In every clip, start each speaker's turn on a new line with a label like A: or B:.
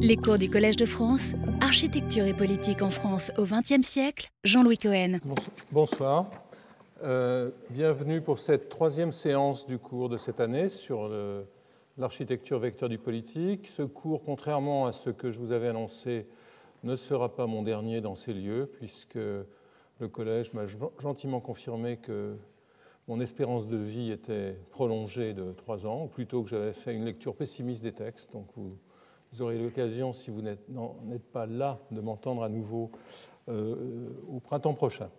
A: Les cours du Collège de France, Architecture et politique en France au XXe siècle, Jean-Louis Cohen.
B: Bonsoir. Euh, bienvenue pour cette troisième séance du cours de cette année sur l'architecture vecteur du politique. Ce cours, contrairement à ce que je vous avais annoncé, ne sera pas mon dernier dans ces lieux, puisque le Collège m'a gentiment confirmé que mon espérance de vie était prolongée de trois ans, ou plutôt que j'avais fait une lecture pessimiste des textes. Donc vous, aurez l'occasion, si vous n'êtes pas là, de m'entendre à nouveau euh, au printemps prochain.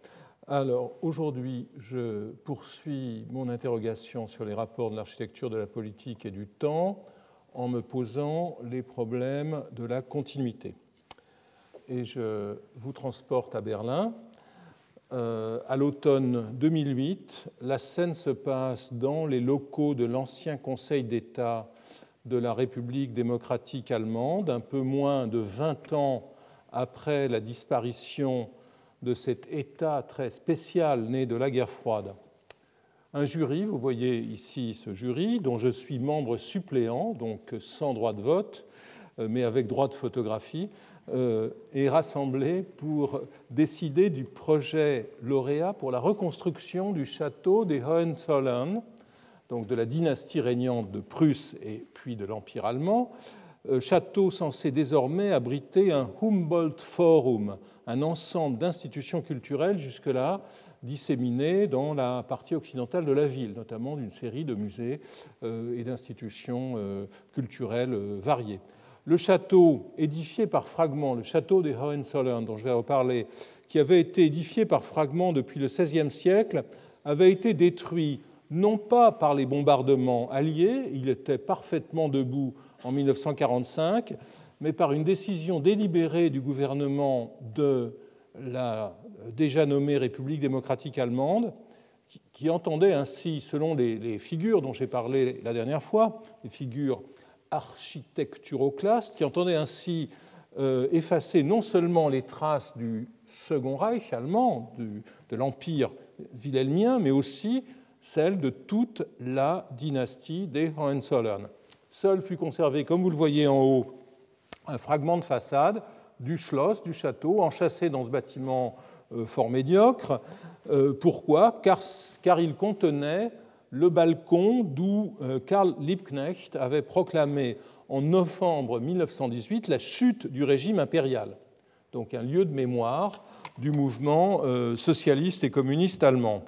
B: Alors aujourd'hui, je poursuis mon interrogation sur les rapports de l'architecture de la politique et du temps en me posant les problèmes de la continuité. Et je vous transporte à Berlin euh, à l'automne 2008, la scène se passe dans les locaux de l'ancien Conseil d'État de la République démocratique allemande, un peu moins de 20 ans après la disparition de cet État très spécial né de la guerre froide. Un jury, vous voyez ici ce jury, dont je suis membre suppléant, donc sans droit de vote, euh, mais avec droit de photographie, euh, est rassemblé pour décider du projet lauréat pour la reconstruction du château des Hohenzollern, donc de la dynastie régnante de Prusse et puis de l'Empire allemand, euh, château censé désormais abriter un Humboldt Forum, un ensemble d'institutions culturelles jusque-là disséminées dans la partie occidentale de la ville, notamment d'une série de musées euh, et d'institutions culturelles variées. Le château édifié par fragments, le château des Hohenzollern, dont je vais reparler, qui avait été édifié par fragments depuis le XVIe siècle, avait été détruit non pas par les bombardements alliés, il était parfaitement debout en 1945, mais par une décision délibérée du gouvernement de la déjà nommée République démocratique allemande, qui entendait ainsi, selon les, figures dont j'ai parlé la dernière fois, les figures architecturoclaste, qui entendait ainsi euh, effacer non seulement les traces du Second Reich allemand, de l'Empire wilhelmien, mais aussi celles de toute la dynastie des Hohenzollern. Seul fut conservé, comme vous le voyez en haut, un fragment de façade du Schloss, du château, enchâssé dans ce bâtiment euh, fort médiocre. Euh, pourquoi? Car, car il contenait le balcon d'où euh, Karl Liebknecht avait proclamé en novembre 1918 la chute du régime impérial, donc un lieu de mémoire du mouvement socialiste et communiste allemand.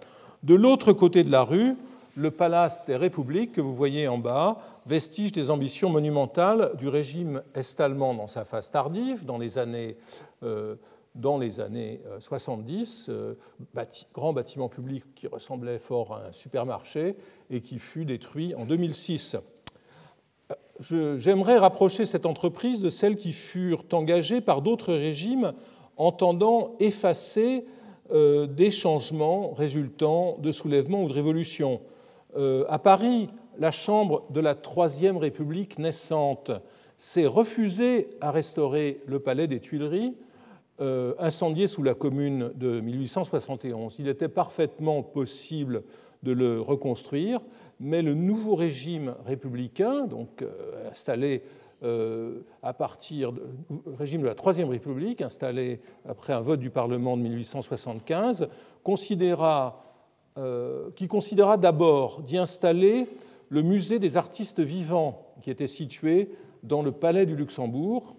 B: De l'autre côté de la rue, le Palace des Républiques que vous voyez en bas, vestige des ambitions monumentales du régime est-allemand dans sa phase tardive, dans les années euh, dans les années 70, euh, euh, grand bâtiment public qui ressemblait fort à un supermarché et qui fut détruit en 2006. Euh, j'aimerais rapprocher cette entreprise de celles qui furent engagées par d'autres régimes entendant effacer des changements résultant de soulèvements ou de révolutions. À Paris, la Chambre de la Troisième République naissante s'est refusée à restaurer le palais des Tuileries euh, incendié sous la commune de 1871. Il était parfaitement possible de le reconstruire, mais le nouveau régime républicain, donc euh, installé euh, à partir du régime de la Troisième République, installé après un vote du Parlement de 1875, considéra, qui considéra d'abord d'y installer le musée des artistes vivants, qui était situé dans le Palais du Luxembourg,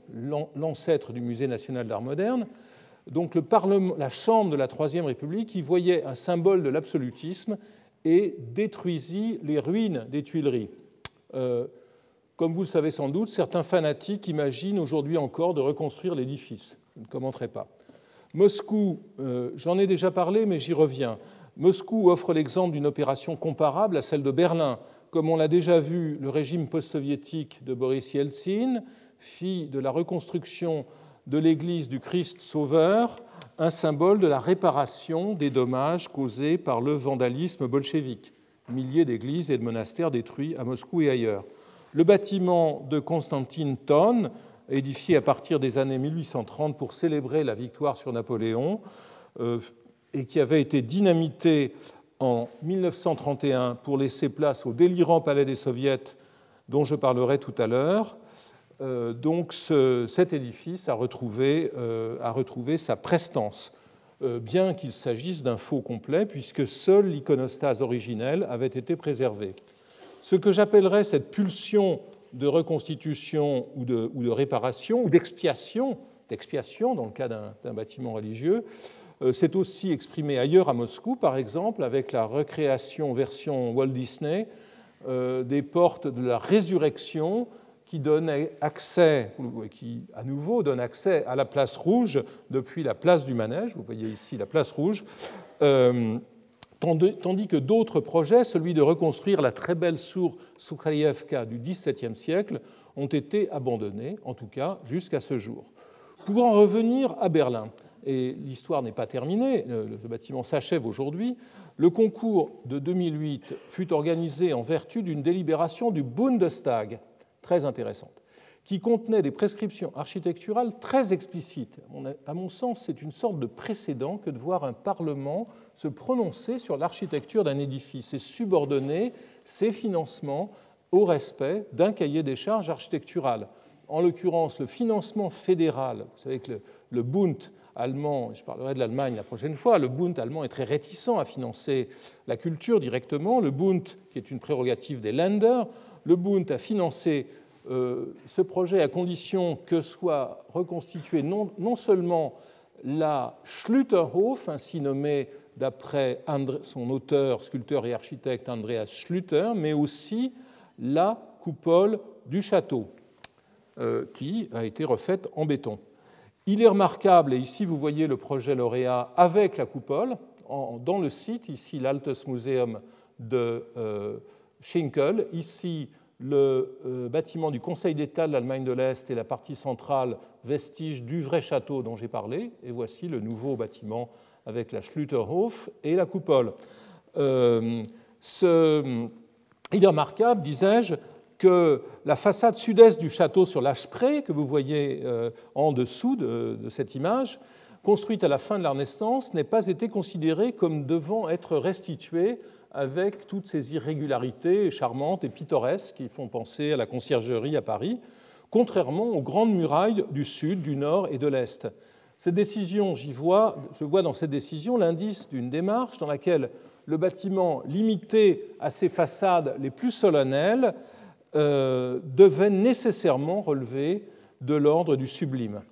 B: l'ancêtre du Musée national d'art moderne, donc la Chambre de la Troisième République y voyait un symbole de l'absolutisme et détruisit les ruines des Tuileries. Euh, comme vous le savez sans doute, certains fanatiques imaginent aujourd'hui encore de reconstruire l'édifice. Je ne commenterai pas. Moscou, euh, j'en ai déjà parlé, mais j'y reviens. Moscou offre l'exemple d'une opération comparable à celle de Berlin, comme on l'a déjà vu, le régime post-soviétique de Boris Yeltsin fit de la reconstruction de l'église du Christ Sauveur un symbole de la réparation des dommages causés par le vandalisme bolchevique. Milliers d'églises et de monastères détruits à Moscou et ailleurs. Le bâtiment de Constantine Thon, édifié à partir des années 1830 pour célébrer la victoire sur Napoléon, euh, et qui avait été dynamité en 1931 pour laisser place au délirant palais des soviets dont je parlerai tout à l'heure, donc cet édifice a retrouvé, a retrouvé sa prestance, bien qu'il s'agisse d'un faux complet, puisque seule l'iconostase originelle avait été préservée. Ce que j'appellerais cette pulsion de reconstitution ou de, réparation ou d'expiation, d'expiation dans le cas d'un bâtiment religieux, c'est aussi exprimé ailleurs à Moscou, par exemple, avec la recréation version Walt Disney des portes de la résurrection qui donne accès, qui à nouveau donne accès à la place rouge depuis la place du manège. Vous voyez ici la place rouge. Euh, tandis que d'autres projets, celui de reconstruire la très belle source Soukhalievka du XVIIe siècle, ont été abandonnés, en tout cas jusqu'à ce jour. Pour en revenir à Berlin, et l'histoire n'est pas terminée, le bâtiment s'achève aujourd'hui, le concours de 2008 fut organisé en vertu d'une délibération du Bundestag, très intéressante, qui contenait des prescriptions architecturales très explicites. À mon sens, c'est une sorte de précédent que de voir un Parlement se prononcer sur l'architecture d'un édifice et subordonner ses financements au respect d'un cahier des charges architectural. En l'occurrence, le financement fédéral, vous savez que le, Bund allemand, je parlerai de l'Allemagne la prochaine fois, le Bund allemand est très réticent à financer la culture directement. Le Bund, qui est une prérogative des Länder, le Bund a financé euh, ce projet à condition que soit reconstituée non, seulement la Schlüterhof, ainsi nommée d'après son auteur, sculpteur et architecte Andreas Schlüter, mais aussi la coupole du château, euh, qui a été refaite en béton. Il est remarquable, et ici vous voyez le projet lauréat avec la coupole, dans le site, ici l'Altes Museum de euh, Schinkel, ici le euh, bâtiment du Conseil d'État de l'Allemagne de l'Est et la partie centrale, vestige du vrai château dont j'ai parlé, et voici le nouveau bâtiment avec la Schlüterhof et la coupole. Euh, il est remarquable, disais-je, que la façade sud-est du château sur l'Achepré, que vous voyez euh, en dessous de, de, cette image, construite à la fin de la Renaissance, n'ait pas été considérée comme devant être restituée avec toutes ces irrégularités charmantes et pittoresques qui font penser à la conciergerie à Paris, contrairement aux grandes murailles du sud, du nord et de l'est. Cette décision, j'y vois, je vois dans cette décision l'indice d'une démarche dans laquelle le bâtiment, limité à ses façades les plus solennelles, euh, devait nécessairement relever de l'ordre du sublime.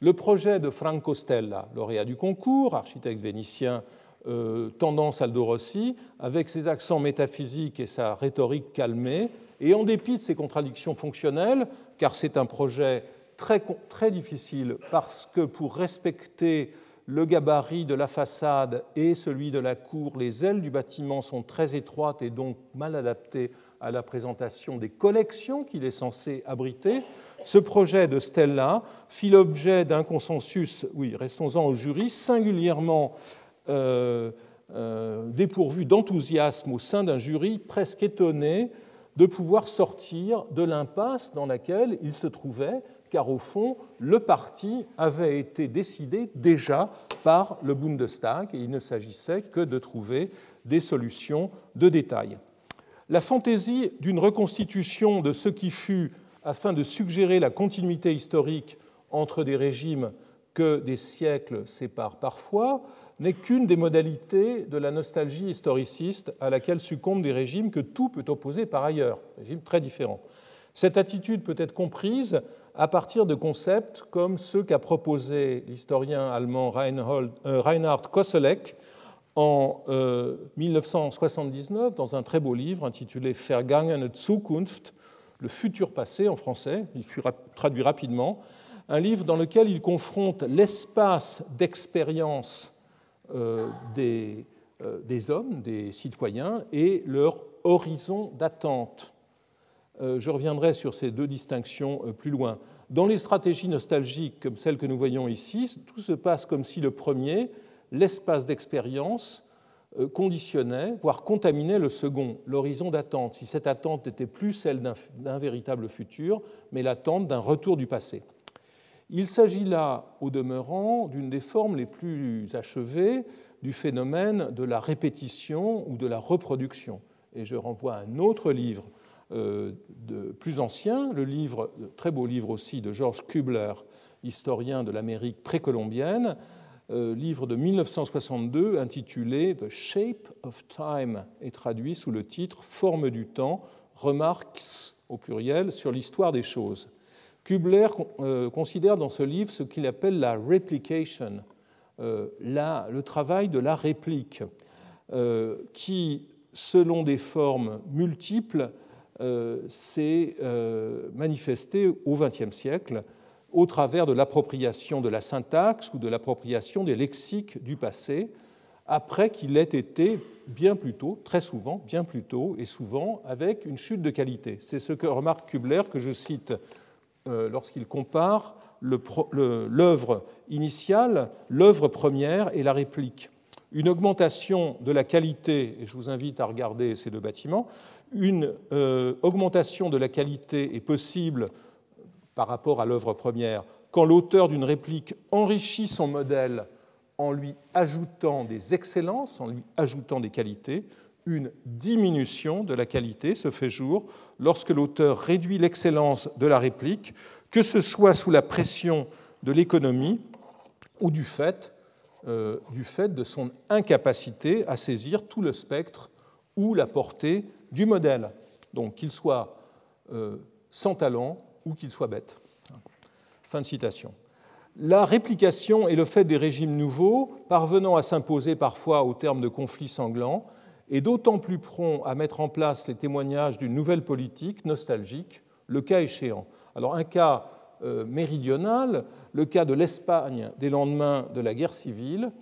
B: Le projet de Franco Stella, lauréat du concours, architecte vénitien euh, tendance Aldo Rossi, avec ses accents métaphysiques et sa rhétorique calmée, et en dépit de ses contradictions fonctionnelles, car c'est un projet très, très difficile, parce que pour respecter le gabarit de la façade et celui de la cour, les ailes du bâtiment sont très étroites et donc mal adaptées à la présentation des collections qu'il est censé abriter. Ce projet de Stella fit l'objet d'un consensus, oui, restons-en au jury, singulièrement dépourvu d'enthousiasme au sein d'un jury presque étonné de pouvoir sortir de l'impasse dans laquelle il se trouvait, car au fond, le parti avait été décidé déjà par le Bundestag et il ne s'agissait que de trouver des solutions de détail. La fantaisie d'une reconstitution de ce qui fut afin de suggérer la continuité historique entre des régimes que des siècles séparent parfois n'est qu'une des modalités de la nostalgie historiciste à laquelle succombent des régimes que tout peut opposer par ailleurs, régimes très différents. Cette attitude peut être comprise à partir de concepts comme ceux qu'a proposé l'historien allemand euh, Reinhard Koselleck en 1979 euh, dans un très beau livre intitulé Vergangene Zukunft, le futur passé en français, il fut traduit rapidement, un livre dans lequel il confronte l'espace d'expérience des, euh, des, hommes, des citoyens, et leur horizon d'attente. Euh, je reviendrai sur ces deux distinctions plus loin. Dans les stratégies nostalgiques comme celles que nous voyons ici, tout se passe comme si le premier, l'espace d'expérience, conditionnait, voire contaminait le second, l'horizon d'attente, si cette attente n'était plus celle d'un véritable futur, mais l'attente d'un retour du passé. Il s'agit là, au demeurant, d'une des formes les plus achevées du phénomène de la répétition ou de la reproduction. Et je renvoie à un autre livre de plus ancien, le livre, très beau livre aussi de George Kubler, historien de l'Amérique précolombienne, livre de 1962 intitulé The Shape of Time et traduit sous le titre Forme du temps, remarques au pluriel sur l'histoire des choses. Kubler considère dans ce livre ce qu'il appelle la replication, euh, le travail de la réplique, euh, qui, selon des formes multiples, euh, s'est manifesté au XXe siècle au travers de l'appropriation de la syntaxe ou de l'appropriation des lexiques du passé, après qu'il ait été bien plus tôt, très souvent, bien plus tôt et souvent avec une chute de qualité. C'est ce que remarque Kubler, que je cite lorsqu'il compare l'œuvre initiale, l'œuvre première et la réplique. Une augmentation de la qualité, et je vous invite à regarder ces deux bâtiments, une euh, augmentation de la qualité est possible par rapport à l'œuvre première quand l'auteur d'une réplique enrichit son modèle en lui ajoutant des excellences, en lui ajoutant des qualités. Une diminution de la qualité se fait jour lorsque l'auteur réduit l'excellence de la réplique que ce soit sous la pression de l'économie ou du fait, euh, de son incapacité à saisir tout le spectre ou la portée du modèle, donc qu'il soit euh, sans talent ou qu'il soit bête. Fin de citation. La réplication est le fait des régimes nouveaux, parvenant à s'imposer parfois au terme de conflits sanglants, et d'autant plus prompt à mettre en place les témoignages d'une nouvelle politique nostalgique, le cas échéant. Alors un cas euh, méridional, le cas de l'Espagne des lendemains de la guerre civile,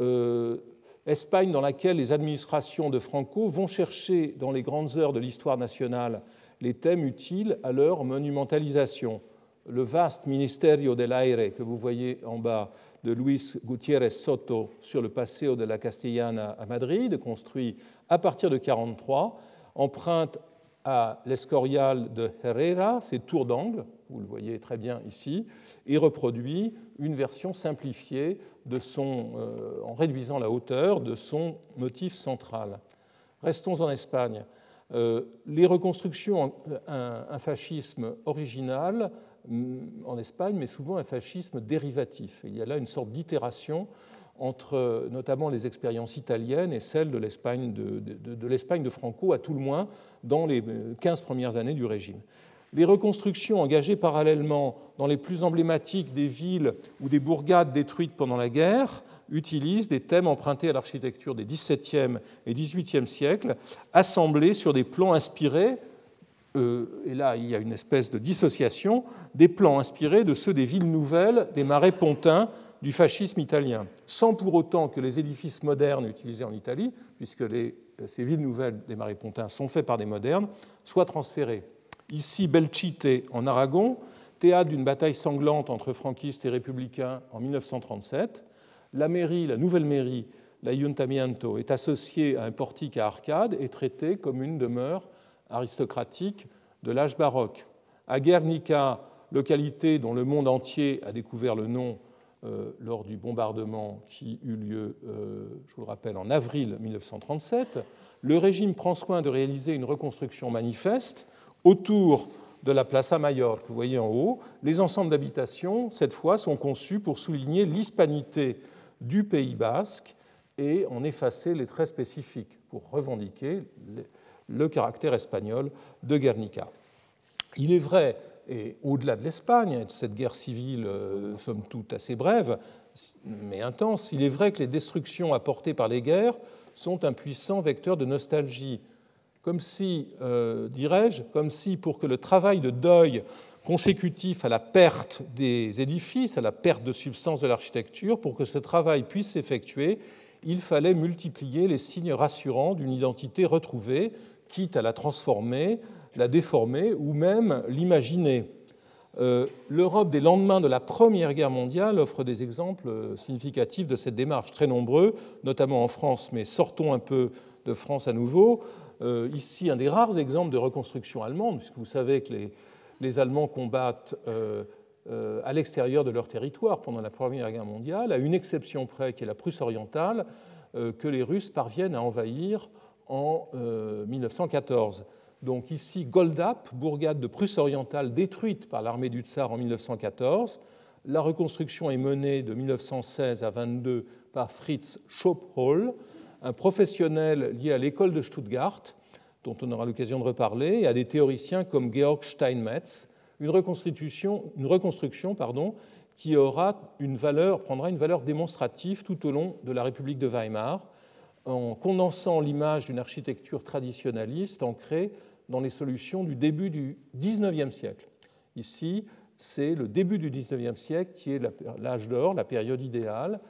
B: euh, Espagne dans laquelle les administrations de Franco vont chercher dans les grandes heures de l'histoire nationale les thèmes utiles à leur monumentalisation. Le vaste Ministerio del Aire que vous voyez en bas de Luis Gutiérrez Soto sur le Paseo de la Castellana à Madrid, construit à partir de 1943, emprunte à l'Escorial de Herrera, ses tours d'angle, vous le voyez très bien ici, et reproduit une version simplifiée de son, euh, en réduisant la hauteur de son motif central. Restons en Espagne. Euh, les reconstructions, un, un, fascisme original en Espagne, mais souvent un fascisme dérivatif. Il y a là une sorte d'itération entre notamment les expériences italiennes et celles de l'Espagne de, Franco, à tout le moins dans les 15 premières années du régime. Les reconstructions engagées parallèlement dans les plus emblématiques des villes ou des bourgades détruites pendant la guerre utilisent des thèmes empruntés à l'architecture des XVIIe et XVIIIe siècles, assemblés sur des plans inspirés, euh, et là il y a une espèce de dissociation, des plans inspirés de ceux des villes nouvelles des marais pontins du fascisme italien, sans pour autant que les édifices modernes utilisés en Italie, puisque ces villes nouvelles des marais pontins sont faits par des modernes, soient transférés. Ici, Belchite, en Aragon, théâtre d'une bataille sanglante entre franquistes et républicains en 1937. La mairie, la nouvelle mairie, l'Ayuntamiento, est associée à un portique à arcades et traitée comme une demeure aristocratique de l'âge baroque. À Guernica, localité dont le monde entier a découvert le nom euh, lors du bombardement qui eut lieu, euh, je vous le rappelle, en avril 1937, le régime prend soin de réaliser une reconstruction manifeste autour de la Plaza Mayor que vous voyez en haut. Les ensembles d'habitation, cette fois, sont conçus pour souligner l'hispanité du Pays basque et en effacer les traits spécifiques pour revendiquer le caractère espagnol de Guernica. Il est vrai et au-delà de l'Espagne, de cette guerre civile, euh, somme toute assez brève, mais intense, il est vrai que les destructions apportées par les guerres sont un puissant vecteur de nostalgie. Comme si, euh, dirais-je, comme si pour que le travail de deuil consécutif à la perte des édifices, à la perte de substance de l'architecture, pour que ce travail puisse s'effectuer, il fallait multiplier les signes rassurants d'une identité retrouvée, quitte à la transformer la déformer ou même l'imaginer. Euh, L'Europe des lendemains de la Première Guerre mondiale offre des exemples euh, significatifs de cette démarche, très nombreux, notamment en France, mais sortons un peu de France à nouveau. Euh, ici, un des rares exemples de reconstruction allemande, puisque vous savez que les, les Allemands combattent à l'extérieur de leur territoire pendant la Première Guerre mondiale, à une exception près qui est la Prusse orientale, que les Russes parviennent à envahir en 1914 Donc ici, Goldap, bourgade de Prusse orientale détruite par l'armée du Tsar en 1914. La reconstruction est menée de 1916 à 22 par Fritz Schopphol, un professionnel lié à l'école de Stuttgart, dont on aura l'occasion de reparler, et à des théoriciens comme Georg Steinmetz, une reconstruction, une reconstruction pardon, qui aura une valeur, prendra une valeur démonstrative tout au long de la République de Weimar, en condensant l'image d'une architecture traditionnaliste ancrée dans les solutions du début du XIXe siècle. Ici, c'est le début du XIXe siècle qui est l'âge d'or, la période idéale,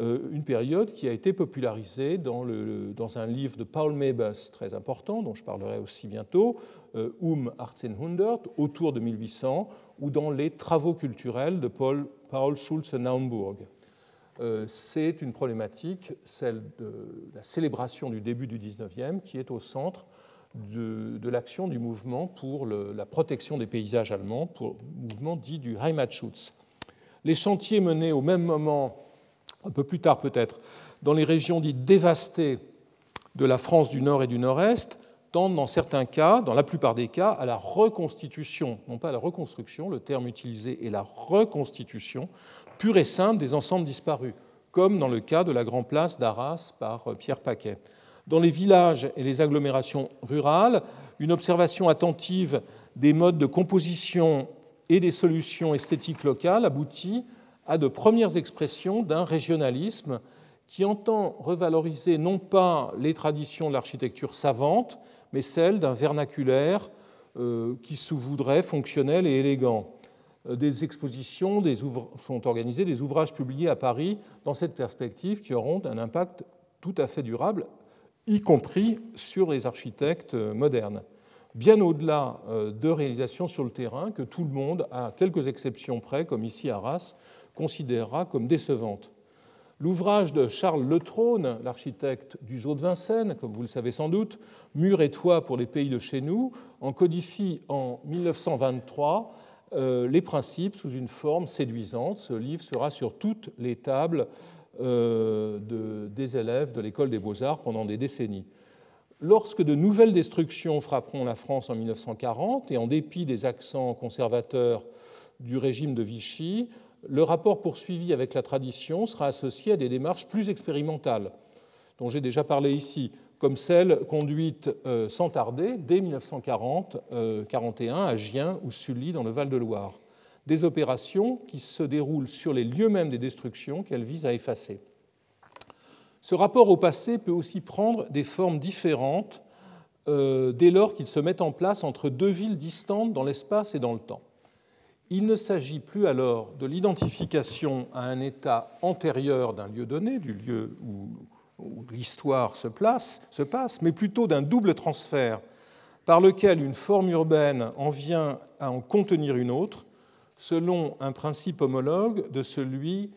B: euh, une période qui a été popularisée dans, un livre de Paul Mebus très important, dont je parlerai aussi bientôt, euh, Um 1800, autour de 1800, ou dans les travaux culturels de Paul, Paul Schulze-Naumburg. Euh, c'est une problématique, celle de la célébration du début du 19e, qui est au centre de, l'action du mouvement pour la protection des paysages allemands, mouvement dit du Heimatschutz. Les chantiers menés au même moment un peu plus tard peut-être, dans les régions dites dévastées de la France du Nord et du Nord-Est, tendent dans certains cas, dans la plupart des cas, à la reconstitution, non pas à la reconstruction, le terme utilisé est la reconstitution pure et simple des ensembles disparus, comme dans le cas de la Grand Place d'Arras par Pierre Paquet. Dans les villages et les agglomérations rurales, une observation attentive des modes de composition et des solutions esthétiques locales aboutit à de premières expressions d'un régionalisme qui entend revaloriser non pas les traditions de l'architecture savante, mais celles d'un vernaculaire euh, qui se voudrait fonctionnel et élégant. Euh, des expositions des sont organisées, des ouvrages publiés à Paris dans cette perspective qui auront un impact tout à fait durable, y compris sur les architectes euh, modernes. Bien au-delà de réalisations sur le terrain que tout le monde, à quelques exceptions près, comme ici à Arras, considérera comme décevante. L'ouvrage de Charles Letrone, l'architecte du Zoo de Vincennes, comme vous le savez sans doute, Mur et toit pour les pays de chez nous, en codifie en 1923 euh, les principes sous une forme séduisante. Ce livre sera sur toutes les tables euh, de, des élèves de l'école des beaux-arts pendant des décennies. Lorsque de nouvelles destructions frapperont la France en 1940, et en dépit des accents conservateurs du régime de Vichy, le rapport poursuivi avec la tradition sera associé à des démarches plus expérimentales, dont j'ai déjà parlé ici, comme celle conduite euh, sans tarder dès 1940-41 euh, à Gien ou Sully dans le Val-de-Loire. Des opérations qui se déroulent sur les lieux mêmes des destructions qu'elles visent à effacer. Ce rapport au passé peut aussi prendre des formes différentes euh, dès lors qu'il se met en place entre deux villes distantes dans l'espace et dans le temps. Il ne s'agit plus alors de l'identification à un état antérieur d'un lieu donné, du lieu où, l'histoire se, se passe, mais plutôt d'un double transfert par lequel une forme urbaine en vient à en contenir une autre, selon un principe homologue de celui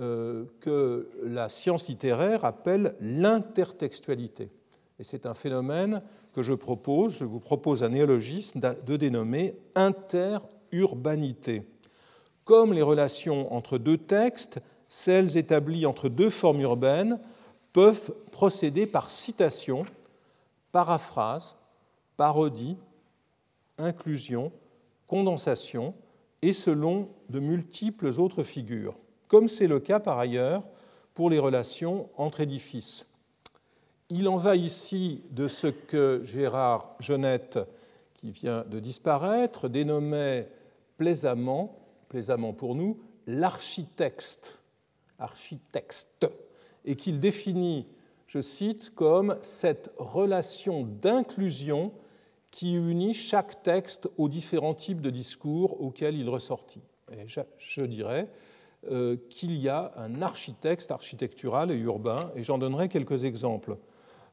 B: euh, que la science littéraire appelle l'intertextualité. Et c'est un phénomène que je propose, je vous propose un néologisme de dénommer inter urbanité. Comme les relations entre deux textes, celles établies entre deux formes urbaines peuvent procéder par citation, paraphrase, parodie, inclusion, condensation et selon de multiples autres figures, comme c'est le cas par ailleurs pour les relations entre édifices. Il en va ici de ce que Gérard Jeunette, qui vient de disparaître, dénommait plaisamment, plaisamment pour nous, l'architecte, architecte, et qu'il définit, je cite, comme cette relation d'inclusion qui unit chaque texte aux différents types de discours auxquels il ressortit. Et je, dirais euh, qu'il y a un architecte architectural et urbain, et j'en donnerai quelques exemples.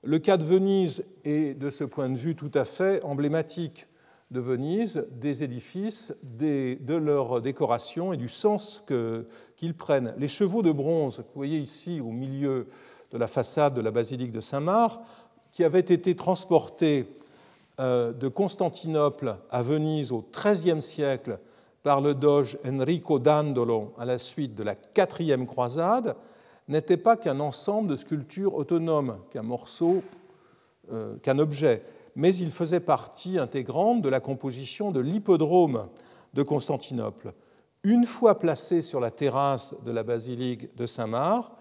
B: Le cas de Venise est, de ce point de vue, tout à fait emblématique de Venise, des édifices, de leur décoration et du sens qu'ils prennent. Les chevaux de bronze que vous voyez ici au milieu de la façade de la basilique de Saint-Marc, qui avaient été transportés euh, de Constantinople à Venise au XIIIe siècle par le doge Enrico Dandolo à la suite de la quatrième croisade, n'étaient pas qu'un ensemble de sculptures autonomes, qu'un morceau, euh, qu'un objet mais il faisait partie intégrante de la composition de l'hippodrome de Constantinople. Une fois placés sur la terrasse de la basilique de Saint-Marc,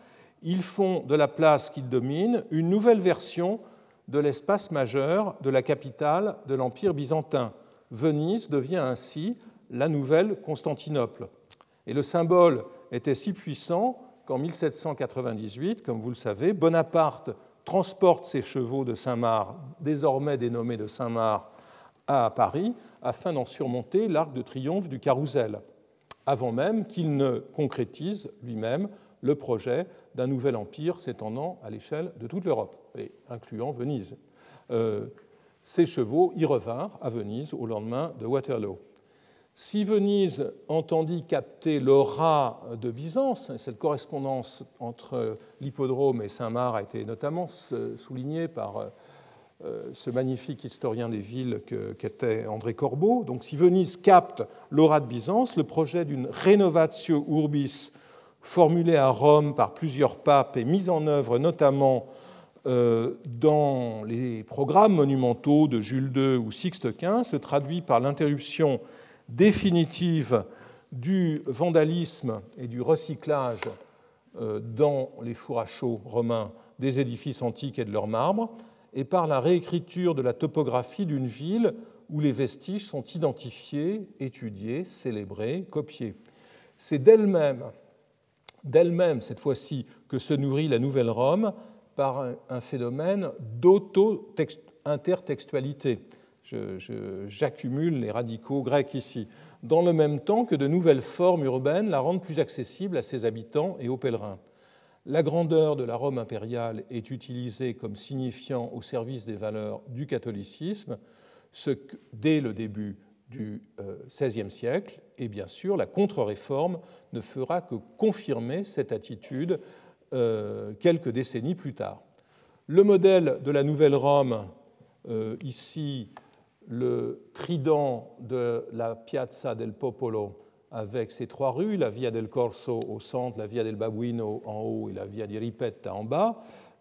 B: ils font de la place qu'ils dominent une nouvelle version de l'espace majeur de la capitale de l'Empire byzantin. Venise devient ainsi la nouvelle Constantinople. Et le symbole était si puissant qu'en 1798, comme vous le savez, Bonaparte transporte ses chevaux de Saint-Marc, désormais dénommés de Saint-Marc, à Paris, afin d'en surmonter l'arc de triomphe du carrousel, avant même qu'il ne concrétise lui-même le projet d'un nouvel empire s'étendant à l'échelle de toute l'Europe, et incluant Venise. Euh, ces chevaux y revinrent à Venise au lendemain de Waterloo. Si Venise entendit capter l'aura de Byzance, cette correspondance entre l'hippodrome et Saint-Marc a été notamment soulignée par euh, ce magnifique historien des villes qu'était André Corbeau. Donc, si Venise capte l'aura de Byzance, le projet d'une renovatio urbis formulé à Rome par plusieurs papes et mis en œuvre notamment euh, dans les programmes monumentaux de Jules II ou Sixte Quint, se traduit par l'interruption définitive du vandalisme et du recyclage euh, dans les fours à chaud romains des édifices antiques et de leurs marbres, et par la réécriture de la topographie d'une ville où les vestiges sont identifiés, étudiés, célébrés, copiés. C'est d'elle-même, d'elle-même cette fois-ci, que se nourrit la Nouvelle Rome par un phénomène d'auto-intertextualité j'accumule les radicaux grecs ici, dans le même temps que de nouvelles formes urbaines la rendent plus accessible à ses habitants et aux pèlerins. La grandeur de la Rome impériale est utilisée comme signifiant au service des valeurs du catholicisme, ce que, dès le début du XVIe euh, siècle, et bien sûr la contre-réforme ne fera que confirmer cette attitude euh, quelques décennies plus tard. Le modèle de la Nouvelle Rome, euh, ici le trident de la Piazza del Popolo avec ses trois rues, la Via del Corso au centre, la Via del Babuino en haut et la Via di Ripetta en bas.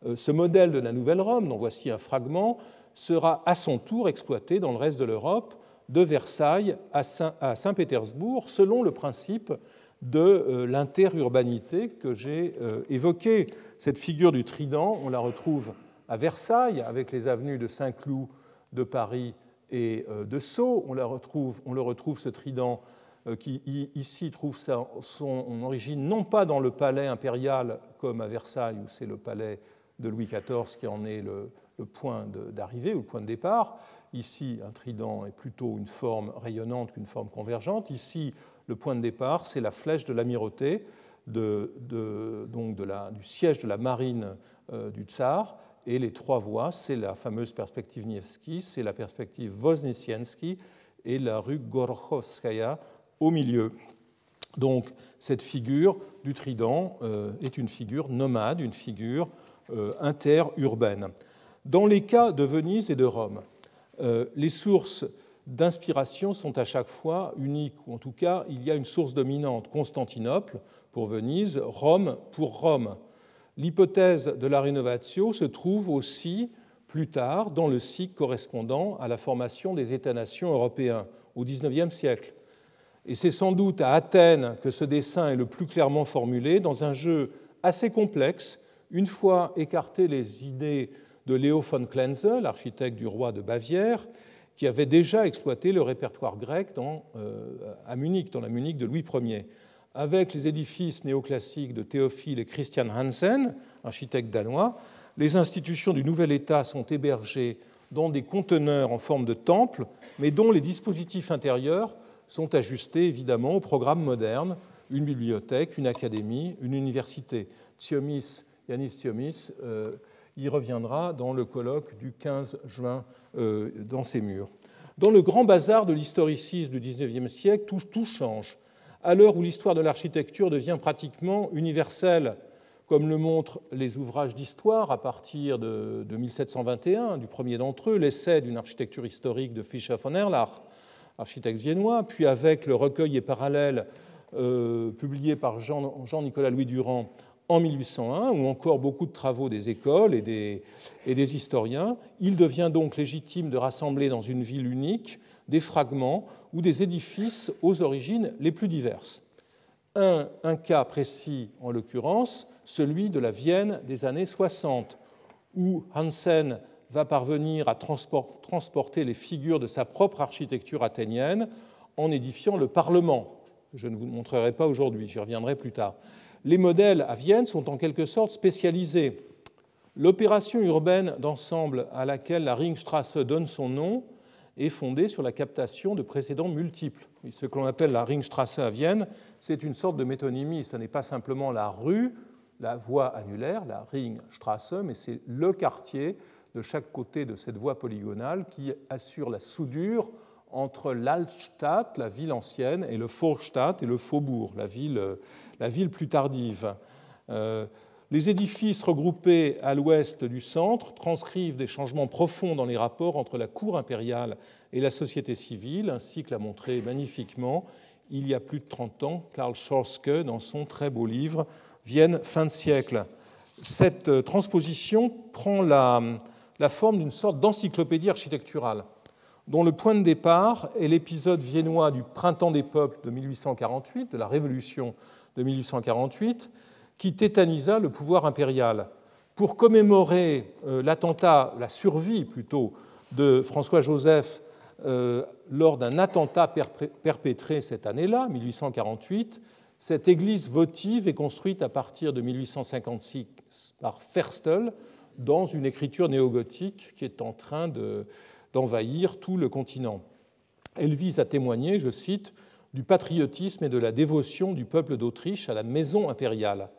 B: Euh, ce modèle de la Nouvelle Rome, dont voici un fragment, sera à son tour exploité dans le reste de l'Europe, de Versailles à Saint-Pétersbourg, selon le principe de euh, l'interurbanité que j'ai euh, évoqué. Cette figure du trident, on la retrouve à Versailles, avec les avenues de Saint-Cloud, de Paris et euh, de Sceaux. On, retrouve, le retrouve, ce trident, euh, qui ici trouve son origine non pas dans le palais impérial comme à Versailles, où c'est le palais de Louis XIV qui en est le, point d'arrivée ou le point de départ. Ici, un trident est plutôt une forme rayonnante qu'une forme convergente. Ici, le point de départ, c'est la flèche de l'amirauté, donc du siège de la marine euh, du tsar, et les trois voies, c'est la fameuse perspective Nievski, c'est la perspective Voznesensky et la rue Gorokhovskaya au milieu. Donc cette figure du trident euh, est une figure nomade, une figure euh, interurbaine. Dans les cas de Venise et de Rome, euh, les sources d'inspiration sont à chaque fois uniques, ou en tout cas il y a une source dominante, Constantinople pour Venise, Rome pour Rome. L'hypothèse de la rénovatio se trouve aussi plus tard dans le cycle correspondant à la formation des États-nations européens au XIXe siècle. Et c'est sans doute à Athènes que ce dessin est le plus clairement formulé dans un jeu assez complexe, une fois écarté les idées de Léo von Klenze, l'architecte du roi de Bavière, qui avait déjà exploité le répertoire grec euh, à Munich, dans la Munich de Louis Ier avec les édifices néoclassiques de Théophile et Christian Hansen, architecte danois, les institutions du nouvel État sont hébergées dans des conteneurs en forme de temple, mais dont les dispositifs intérieurs sont ajustés évidemment au programme moderne, une bibliothèque, une académie, une université. Thiomis, Yanis Thiomis euh, y reviendra dans le colloque du 15 juin euh, dans ces murs. Dans le grand bazar de l'historicisme du XIXe siècle, tout change à l'heure où l'histoire de l'architecture devient pratiquement universelle, comme le montrent les ouvrages d'histoire à partir de, 1721, du premier d'entre eux, l'essai d'une architecture historique de Fischer von Erlach, architecte viennois, puis avec le recueil et parallèle euh, publié par Jean-Nicolas Louis Durand en 1801, ou encore beaucoup de travaux des écoles et des historiens, il devient donc légitime de rassembler dans une ville unique des fragments ou des édifices aux origines les plus diverses. Un, cas précis, en l'occurrence, celui de la Vienne des années 60, où Hansen va parvenir à transporter les figures de sa propre architecture athénienne en édifiant le Parlement. Je ne vous montrerai pas aujourd'hui, j'y reviendrai plus tard. Les modèles à Vienne sont en quelque sorte spécialisés. L'opération urbaine d'ensemble à laquelle la Ringstrasse donne son nom est fondée sur la captation de précédents multiples. Ce que l'on appelle la Ringstrasse à Vienne, c'est une sorte de métonymie. Ce n'est pas simplement la rue, la voie annulaire, la Ringstrasse, mais c'est le quartier de chaque côté de cette voie polygonale qui assure la soudure entre l'Altstadt, la ville ancienne, et le Vorstadt et le faubourg, la ville, la ville plus tardive. Euh, les édifices regroupés à l'ouest du centre transcrivent des changements profonds dans les rapports entre la cour impériale et la société civile, ainsi que l'a montré magnifiquement il y a plus de 30 ans Karl Schorske dans son très beau livre Vienne fin de siècle. Cette euh, transposition prend la, la forme d'une sorte d'encyclopédie architecturale, dont le point de départ est l'épisode viennois du Printemps des peuples de 1848, de la Révolution de 1848, qui tétanisa le pouvoir impérial. Pour commémorer euh, l'attentat, la survie plutôt, de François-Joseph euh, lors d'un attentat perpétré cette année-là, 1848, cette église votive est construite à partir de 1856 par Ferstel dans une écriture néogothique qui est en train d'envahir tout le continent. Elle vise à témoigner, je cite, du patriotisme et de la dévotion du peuple d'Autriche à la maison impériale.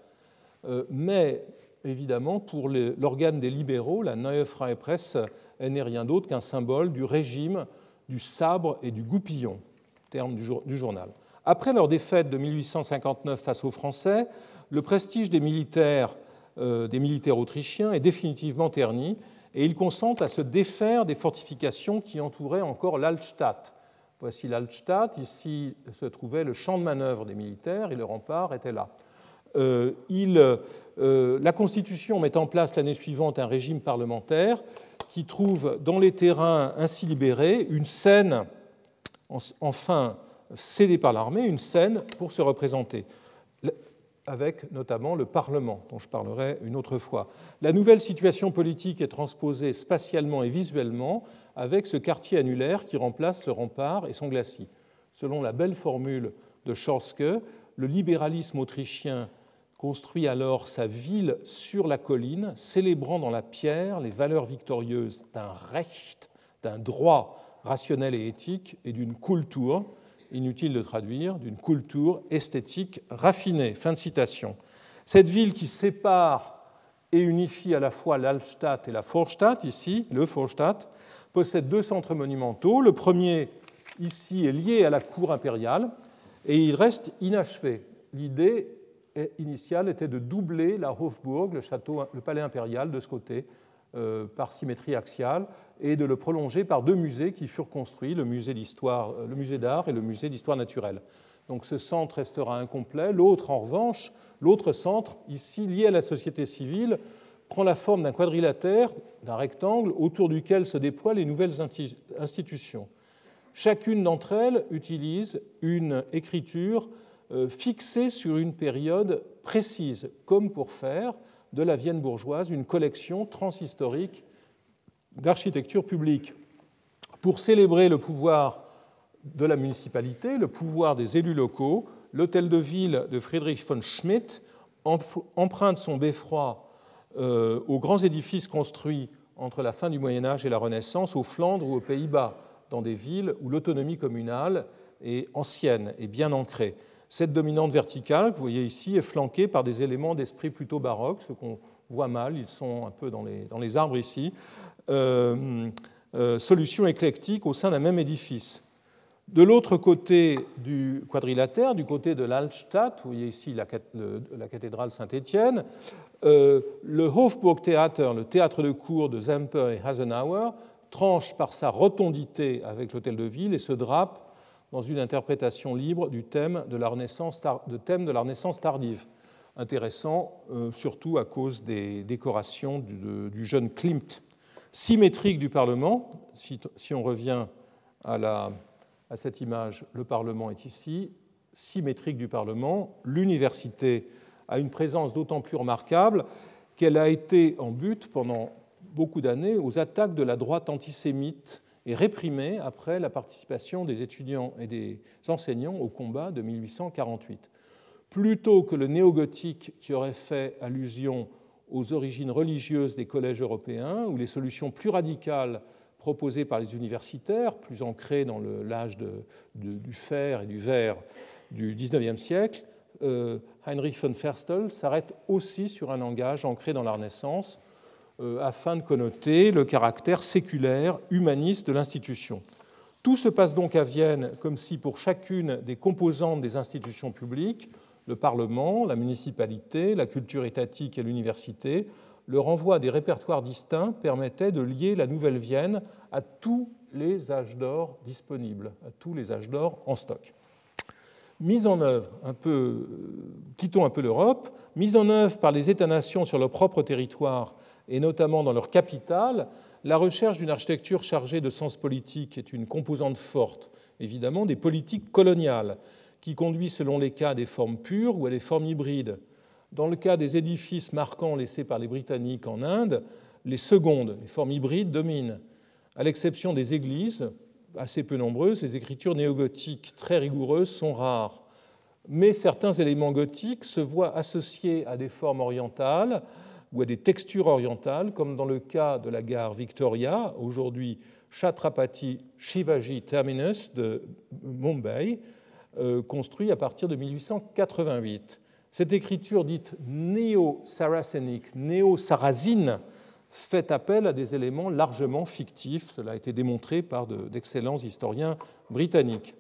B: Euh, mais évidemment, pour l'organe des libéraux, la Neue Freie Presse, elle n'est rien d'autre qu'un symbole du régime, du sabre et du goupillon, terme du journal. Après leur défaite de 1859 face aux Français, le prestige des militaires, euh, des militaires autrichiens est définitivement terni et ils consentent à se défaire des fortifications qui entouraient encore l'Altstadt. Voici l'Altstadt, ici se trouvait le champ de manœuvre des militaires et le rempart était là. Euh, euh, la Constitution met en place l'année suivante un régime parlementaire qui trouve dans les terrains ainsi libérés une scène, enfin cédée par l'armée, une scène pour se représenter, avec notamment le Parlement, dont je parlerai une autre fois. La nouvelle situation politique est transposée spatialement et visuellement avec ce quartier annulaire qui remplace le rempart et son glacis. Selon la belle formule de Schorske, le libéralisme autrichien construit alors sa ville sur la colline, célébrant dans la pierre les valeurs victorieuses d'un recht, d'un droit rationnel et éthique et d'une culture, inutile de traduire, d'une culture esthétique raffinée. Fin de citation. Cette ville qui sépare et unifie à la fois l'Alstadt et la Vorstadt, ici, le Vorstadt, possède deux centres monumentaux. Le premier, ici, est lié à la cour impériale et il reste inachevé. L'idée initiale était de doubler la Hofburg, le, château, le palais impérial, de ce côté, euh, par symétrie axiale, et de le prolonger par deux musées qui furent construits, le musée d'histoire, euh, le musée d'art et le musée d'histoire naturelle. Donc ce centre restera incomplet. L'autre, en revanche, l'autre centre, ici lié à la société civile, prend la forme d'un quadrilatère, d'un rectangle, autour duquel se déploient les nouvelles institutions. Chacune d'entre elles utilise une écriture fixée sur une période précise, comme pour faire de la Vienne bourgeoise une collection transhistorique d'architecture publique. Pour célébrer le pouvoir de la municipalité, le pouvoir des élus locaux, l'hôtel de ville de Friedrich von Schmidt emprunte son beffroi euh, aux grands édifices construits entre la fin du Moyen Âge et la Renaissance, aux Flandres ou aux Pays-Bas, dans des villes où l'autonomie communale est ancienne et bien ancrée. Cette dominante verticale que vous voyez ici est flanquée par des éléments d'esprit plutôt baroque, ce qu'on voit mal, ils sont un peu dans les, arbres ici, euh, euh, solution éclectique au sein d'un même édifice. De l'autre côté du quadrilatère, du côté de l'Altstadt, vous voyez ici la, la cathédrale Saint-Étienne, euh, le Hofburgtheater, le théâtre de cour de Zemper et Hasenauer, tranche par sa rotondité avec l'hôtel de ville et se drape dans une interprétation libre du thème de la Renaissance, tardive. intéressant surtout à cause des décorations du, jeune Klimt. Symétrique du Parlement, si, on revient à, à cette image, le Parlement est ici, symétrique du Parlement, l'université a une présence d'autant plus remarquable qu'elle a été en but pendant beaucoup d'années aux attaques de la droite antisémite et réprimée après la participation des étudiants et des enseignants au combat de 1848. Plutôt que le néo-gothique qui aurait fait allusion aux origines religieuses des collèges européens, ou les solutions plus radicales proposées par les universitaires, plus ancrées dans l'âge du fer et du verre du XIXe siècle, euh, Heinrich von Ferstel s'arrête aussi sur un langage ancré dans la Renaissance afin de connoter le caractère séculaire, humaniste de l'institution. Tout se passe donc à Vienne comme si pour chacune des composantes des institutions publiques, le Parlement, la municipalité, la culture étatique et l'université, le renvoi des répertoires distincts permettait de lier la Nouvelle-Vienne à tous les âges d'or disponibles, à tous les âges d'or en stock mise en œuvre, un peu, euh, quittons un peu l'Europe, mise en œuvre par les États-nations sur leur propre territoire et notamment dans leur capitale, la recherche d'une architecture chargée de sens politique est une composante forte, évidemment, des politiques coloniales, qui conduit selon les cas à des formes pures ou à des formes hybrides. Dans le cas des édifices marquants laissés par les Britanniques en Inde, les secondes, les formes hybrides, dominent. À l'exception des églises, assez peu nombreuses, les écritures néogothiques très rigoureuses sont rares. Mais certains éléments gothiques se voient associés à des formes orientales ou à des textures orientales, comme dans le cas de la gare Victoria, aujourd'hui Chhatrapati Shivaji Terminus de Mumbai, euh, construit à partir de 1888. Cette écriture dite néo-saracénique, néo-sarrasine, fait appel à des éléments largement fictifs. Cela a été démontré par d'excellents historiens britanniques.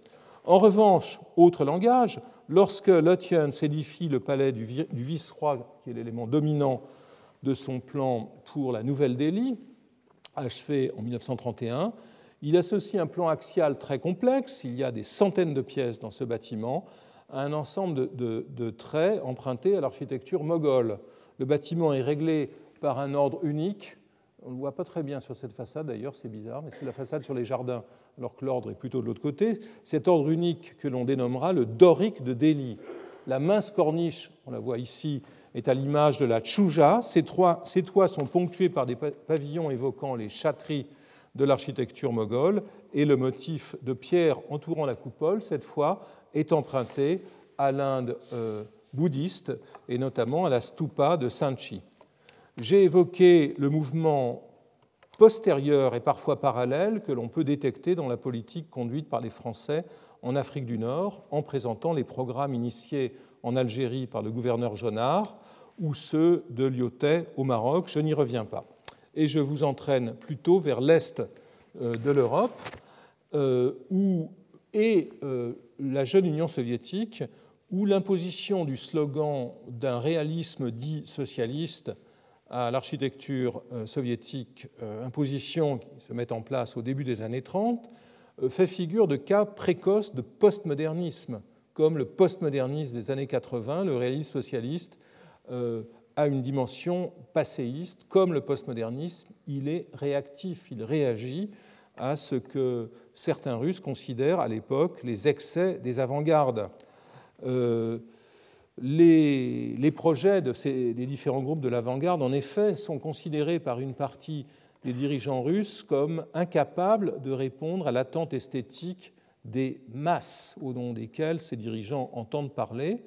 B: En revanche, autre langage, lorsque Lutyens édifie le palais du vice-roi, qui est l'élément dominant de son plan pour la Nouvelle-Delhi, achevé en 1931, il associe un plan axial très complexe, il y a des centaines de pièces dans ce bâtiment, à un ensemble de, traits empruntés à l'architecture moghole. Le bâtiment est réglé par un ordre unique. On ne le voit pas très bien sur cette façade d'ailleurs, c'est bizarre, mais c'est la façade sur les jardins, alors que l'ordre est plutôt de l'autre côté. Cet ordre unique que l'on dénommera le dorique de Delhi. La mince corniche, on la voit ici, est à l'image de la Chuja. Ces, toits sont ponctués par des pavillons évoquant les chatteries de l'architecture moghole et le motif de pierre entourant la coupole, cette fois, est emprunté à l'Inde euh, bouddhiste et notamment à la stupa de Sanchi. J'ai évoqué le mouvement postérieur et parfois parallèle que l'on peut détecter dans la politique conduite par les Français en Afrique du Nord en présentant les programmes initiés en Algérie par le gouverneur Jonard ou ceux de Lyotet au Maroc. Je n'y reviens pas. Et je vous entraîne plutôt vers l'est euh, de l'Europe euh, où est euh, la jeune Union soviétique où l'imposition du slogan d'un réalisme dit socialiste à l'architecture soviétique, imposition qui se met en place au début des années 30, euh, fait figure de cas précoces de postmodernisme, comme le postmodernisme des années 80, le réalisme socialiste a une dimension passéiste, comme le postmodernisme, il est réactif, il réagit à ce que certains Russes considèrent à l'époque les excès des avant-gardes. Les, projets des différents groupes de l'avant-garde, en effet, sont considérés par une partie des dirigeants russes comme incapables de répondre à l'attente esthétique des masses au nom desquelles ces dirigeants entendent parler,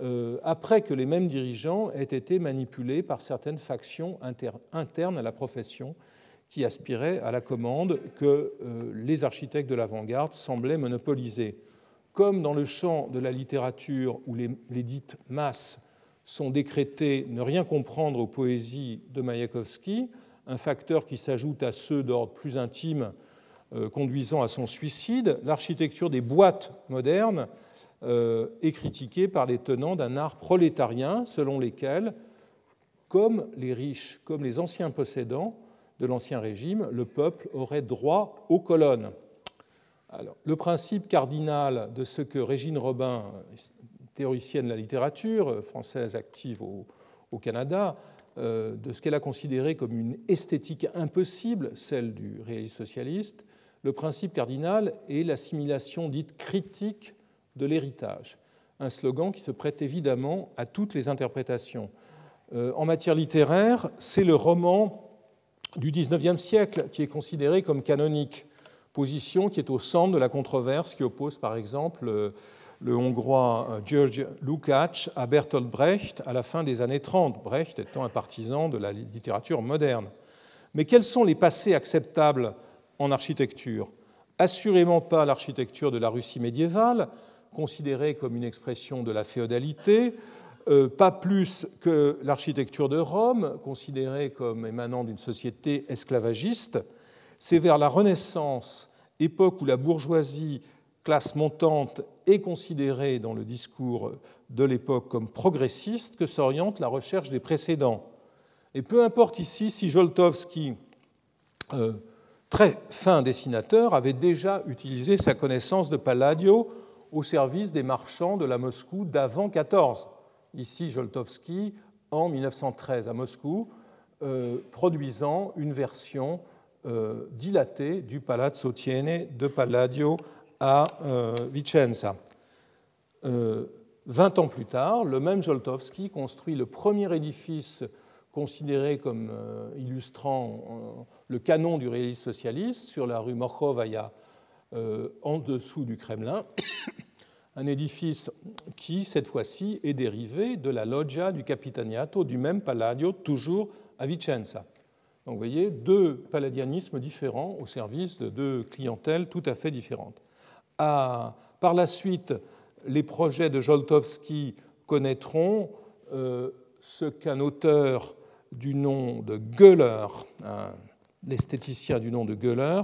B: euh, après que les mêmes dirigeants aient été manipulés par certaines factions internes à la profession qui aspiraient à la commande que euh, les architectes de l'avant-garde semblaient monopoliser. Comme dans le champ de la littérature où les, dites masses sont décrétées ne rien comprendre aux poésies de Mayakovsky, un facteur qui s'ajoute à ceux d'ordre plus intime conduisant à son suicide, l'architecture des boîtes modernes euh, est critiquée par les tenants d'un art prolétarien selon lesquels, comme les riches, comme les anciens possédants de l'Ancien Régime, le peuple aurait droit aux colonnes. Le principe cardinal de ce que Régine Robin théoricienne de la littérature française active au, Canada, de ce qu'elle a considéré comme une esthétique impossible, celle du réalisme socialiste, le principe cardinal est l'assimilation dite critique de l'héritage, un slogan qui se prête évidemment à toutes les interprétations. en matière littéraire, c'est le roman du XIXe siècle qui est considéré comme canonique, position qui est au centre de la controverse qui oppose par exemple le hongrois euh, George Lukács à Bertolt Brecht à la fin des années 30, Brecht étant un partisan de la littérature moderne. Mais quels sont les passés acceptables en architecture Assurément pas l'architecture de la Russie médiévale, considérée comme une expression de la féodalité, euh, pas plus que l'architecture de Rome, considérée comme émanant d'une société esclavagiste. C'est vers la Renaissance, époque où la bourgeoisie, classe montante, est considérée dans le discours de l'époque comme progressiste, que s'oriente la recherche des précédents. Et peu importe ici si Joltovski, euh, très fin dessinateur, avait déjà utilisé sa connaissance de Palladio au service des marchands de la Moscou d'avant 14 ici Joltovski, en 1913 à Moscou, euh, produisant une version euh, dilatée du Palazzo Tiene de Palladio à euh, Vicenza. Vingt ans plus tard, le même Joltovski construit le premier édifice considéré comme illustrant le canon du réalisme socialiste sur la rue Morchovaya, en dessous du Kremlin, un édifice qui, cette fois-ci, est dérivé de la loggia du Capitaniato du même Palladio, toujours à Vicenza. Donc vous voyez, deux palladianismes différents au service de deux clientèles tout à fait différentes. par la suite, les projets de Joltovski connaîtront euh, ce qu'un auteur du nom de Göller, un esthéticien du nom de Göller,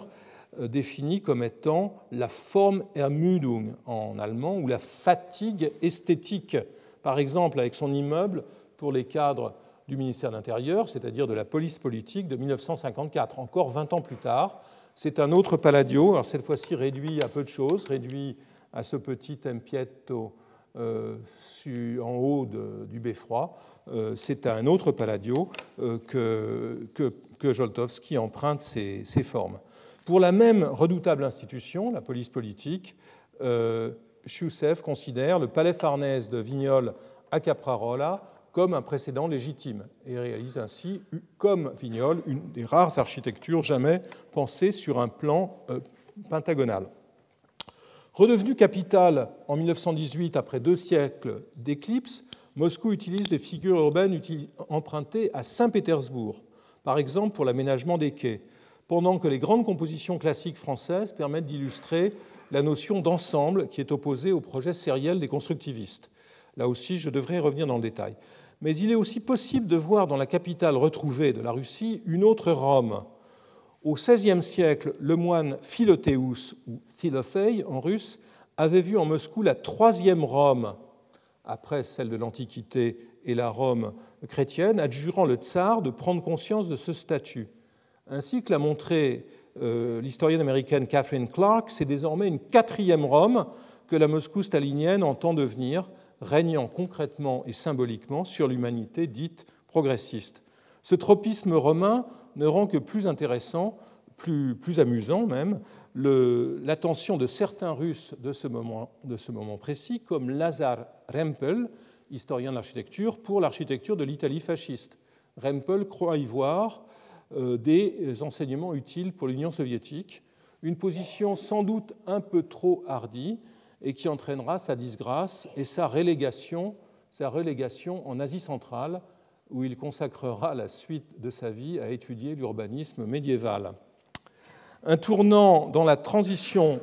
B: euh, définie comme étant la Form Ermüdung en allemand ou la fatigue esthétique. Par exemple, avec son immeuble pour les cadres du ministère de l'Intérieur, c'est-à-dire de la police politique de 1954, encore 20 ans plus tard. C'est un autre Palladio, alors cette fois-ci réduit à peu de choses, réduit à ce petit tempietto euh, en haut du beffroi. Euh, c'est un autre Palladio que, que, que, emprunte ses formes. Pour la même redoutable institution, la police politique, euh, considère le palais Farnèse de Vignol à Caprarola comme un précédent légitime et réalise ainsi, comme Vignol, une des rares architectures jamais pensées sur un plan euh, pentagonal. Redevenu capitale en 1918 après deux siècles d'éclipse, Moscou utilise des figures urbaines empruntées à Saint-Pétersbourg, par exemple pour l'aménagement des quais, pendant que les grandes compositions classiques françaises permettent d'illustrer la notion d'ensemble qui est opposée au projet sériel des constructivistes. Là aussi, je devrais revenir dans le détail. Mais il est aussi possible de voir dans la capitale retrouvée de la Russie une autre Rome. Au XVIe siècle, le moine Philothéus, ou Philothei en russe, avait vu en Moscou la troisième Rome, après celle de l'Antiquité et la Rome chrétienne, adjurant le tsar de prendre conscience de ce statut. Ainsi que l'a montré euh, l'historienne américaine Catherine Clark, c'est désormais une quatrième Rome que la Moscou stalinienne entend devenir, régnant concrètement et symboliquement sur l'humanité dite progressiste. Ce tropisme romain ne rend que plus intéressant, plus, plus amusant même, l'attention de certains Russes de ce, moment, de ce précis, comme Lazar Rempel, historien de l'architecture, pour l'architecture de l'Italie fasciste. Rempel croit y voir euh, des enseignements utiles pour l'Union soviétique, une position sans doute un peu trop hardie et qui entraînera sa disgrâce et sa relégation, sa relégation en Asie centrale, où il consacrera la suite de sa vie à étudier l'urbanisme médiéval. Un tournant dans la transition,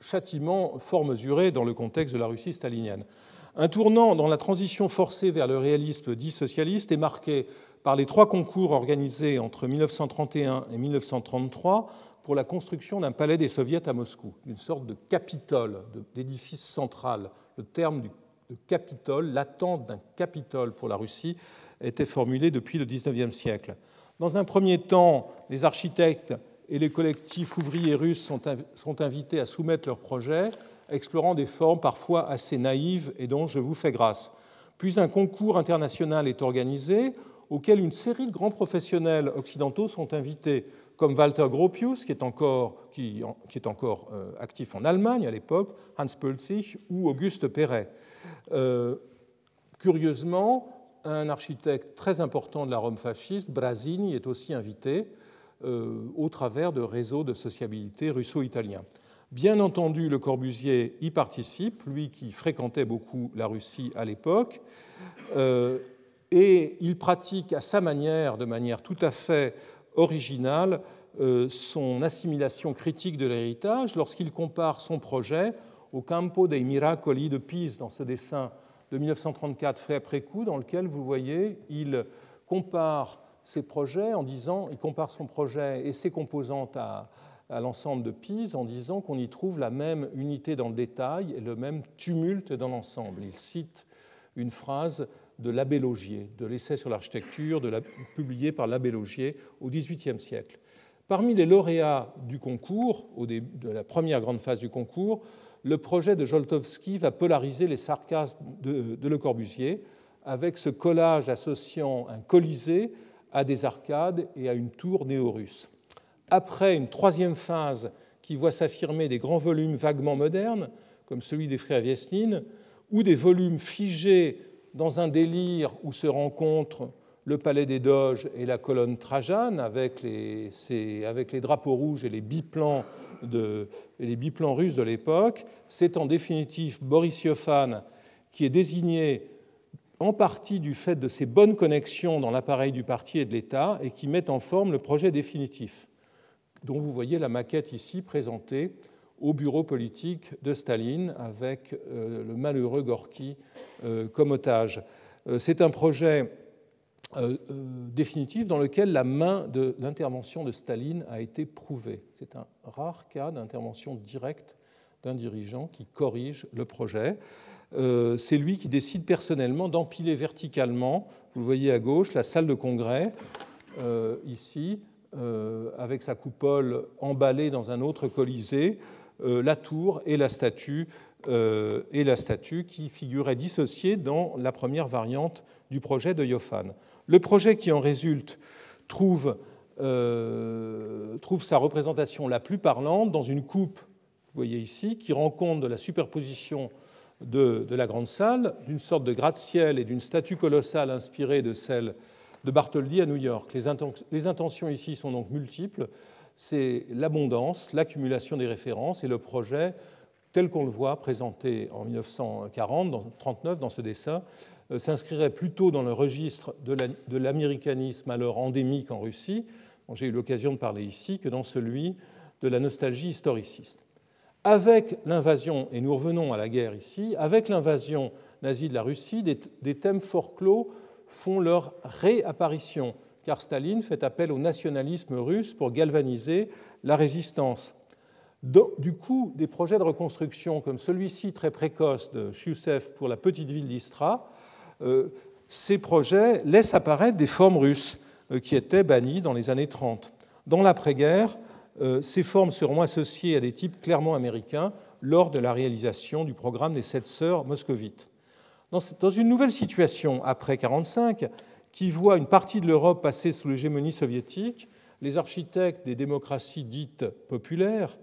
B: châtiment fort mesuré dans le contexte de la Russie stalinienne. Un tournant dans la transition forcée vers le réalisme dit socialiste est marqué par les trois concours organisés entre 1931 et 1933 pour la construction d'un palais des soviets à Moscou, une sorte de capitole, d'édifice central. Le terme de capitole, l'attente d'un capitole pour la Russie, était formulé depuis le XIXe siècle. Dans un premier temps, les architectes et les collectifs ouvriers russes sont, invités à soumettre leurs projets explorant des formes parfois assez naïves et dont je vous fais grâce. Puis un concours international est organisé auquel une série de grands professionnels occidentaux sont invités, comme Walter Gropius, qui est encore, qui, est encore euh, actif en Allemagne à l'époque, Hans Pölzig ou Auguste Perret. Euh, curieusement, un architecte très important de la Rome fasciste, Brasini, est aussi invité euh, au travers de réseaux de sociabilité russo-italiens. Bien entendu, Le Corbusier y participe, lui qui fréquentait beaucoup la Russie à l'époque, euh, et il pratique à sa manière, de manière tout à fait originale, euh, son assimilation critique de l'héritage lorsqu'il compare son projet au Campo dei Miracoli de Pise, dans ce dessin de 1934 fait après coup, dans lequel vous voyez, il compare ses projets en disant, il compare son projet et ses composantes à, à l'ensemble de Pise en disant qu'on y trouve la même unité dans le détail et le même tumulte dans l'ensemble. Il cite une phrase de l'abbé Logier, de l'essai sur l'architecture publié par l'abbé Logier au XVIIIe siècle. Parmi les lauréats du concours, au début de la première grande phase du concours, le projet de Joltowski va polariser les sarcasmes de, de Le Corbusier avec ce collage associant un colisée à des arcades et à une tour néo-russe. Après une troisième phase dont vous voyez la maquette ici présentée au bureau politique de Staline avec euh, le malheureux Gorky euh, comme otage. Euh, c'est un projet définitif dans lequel la main de l'intervention de Staline a été prouvée. C'est un rare cas d'intervention directe d'un dirigeant qui corrige le projet. C'est lui qui décide personnellement d'empiler verticalement, vous le voyez à gauche, la salle de congrès, ici, avec sa coupole emballée dans un autre colisée, euh, la tour et la statue euh, et la statue qui figuraient dissociées dans la première variante du projet de Yoffan. Le projet qui en résulte trouve, trouve sa représentation la plus parlante dans une coupe, vous voyez ici, qui rend compte de la superposition de, de la grande salle, d'une sorte de gratte-ciel et d'une statue colossale inspirée de celle de Bartholdi à New York. Les, intentions ici sont donc multiples. C'est l'abondance, l'accumulation des références et le projet tel qu'on le voit présenté en 1940, dans 39 dans ce dessin, euh, s'inscrirait plutôt dans le registre de l'américanisme alors endémique en Russie, dont j'ai eu l'occasion de parler ici, que dans celui de la nostalgie historiciste. Avec l'invasion, et nous revenons à la guerre ici, avec l'invasion nazie de la Russie, des, des thèmes fort clos font leur réapparition, car Staline fait appel au nationalisme russe pour galvaniser la résistance. Du coup, des projets de reconstruction comme celui-ci très précoce de Chusev pour la petite ville d'Istra, euh, ces projets laissent apparaître des formes russes euh, qui étaient bannies dans les années 30. Dans l'après-guerre, euh, ces formes seront associées à des types clairement américains lors de la réalisation du programme des sept sœurs moscovites. Dans une nouvelle situation après 1945, qui voit une partie de l'Europe passer sous l'hégémonie soviétique, les architectes des démocraties dites populaires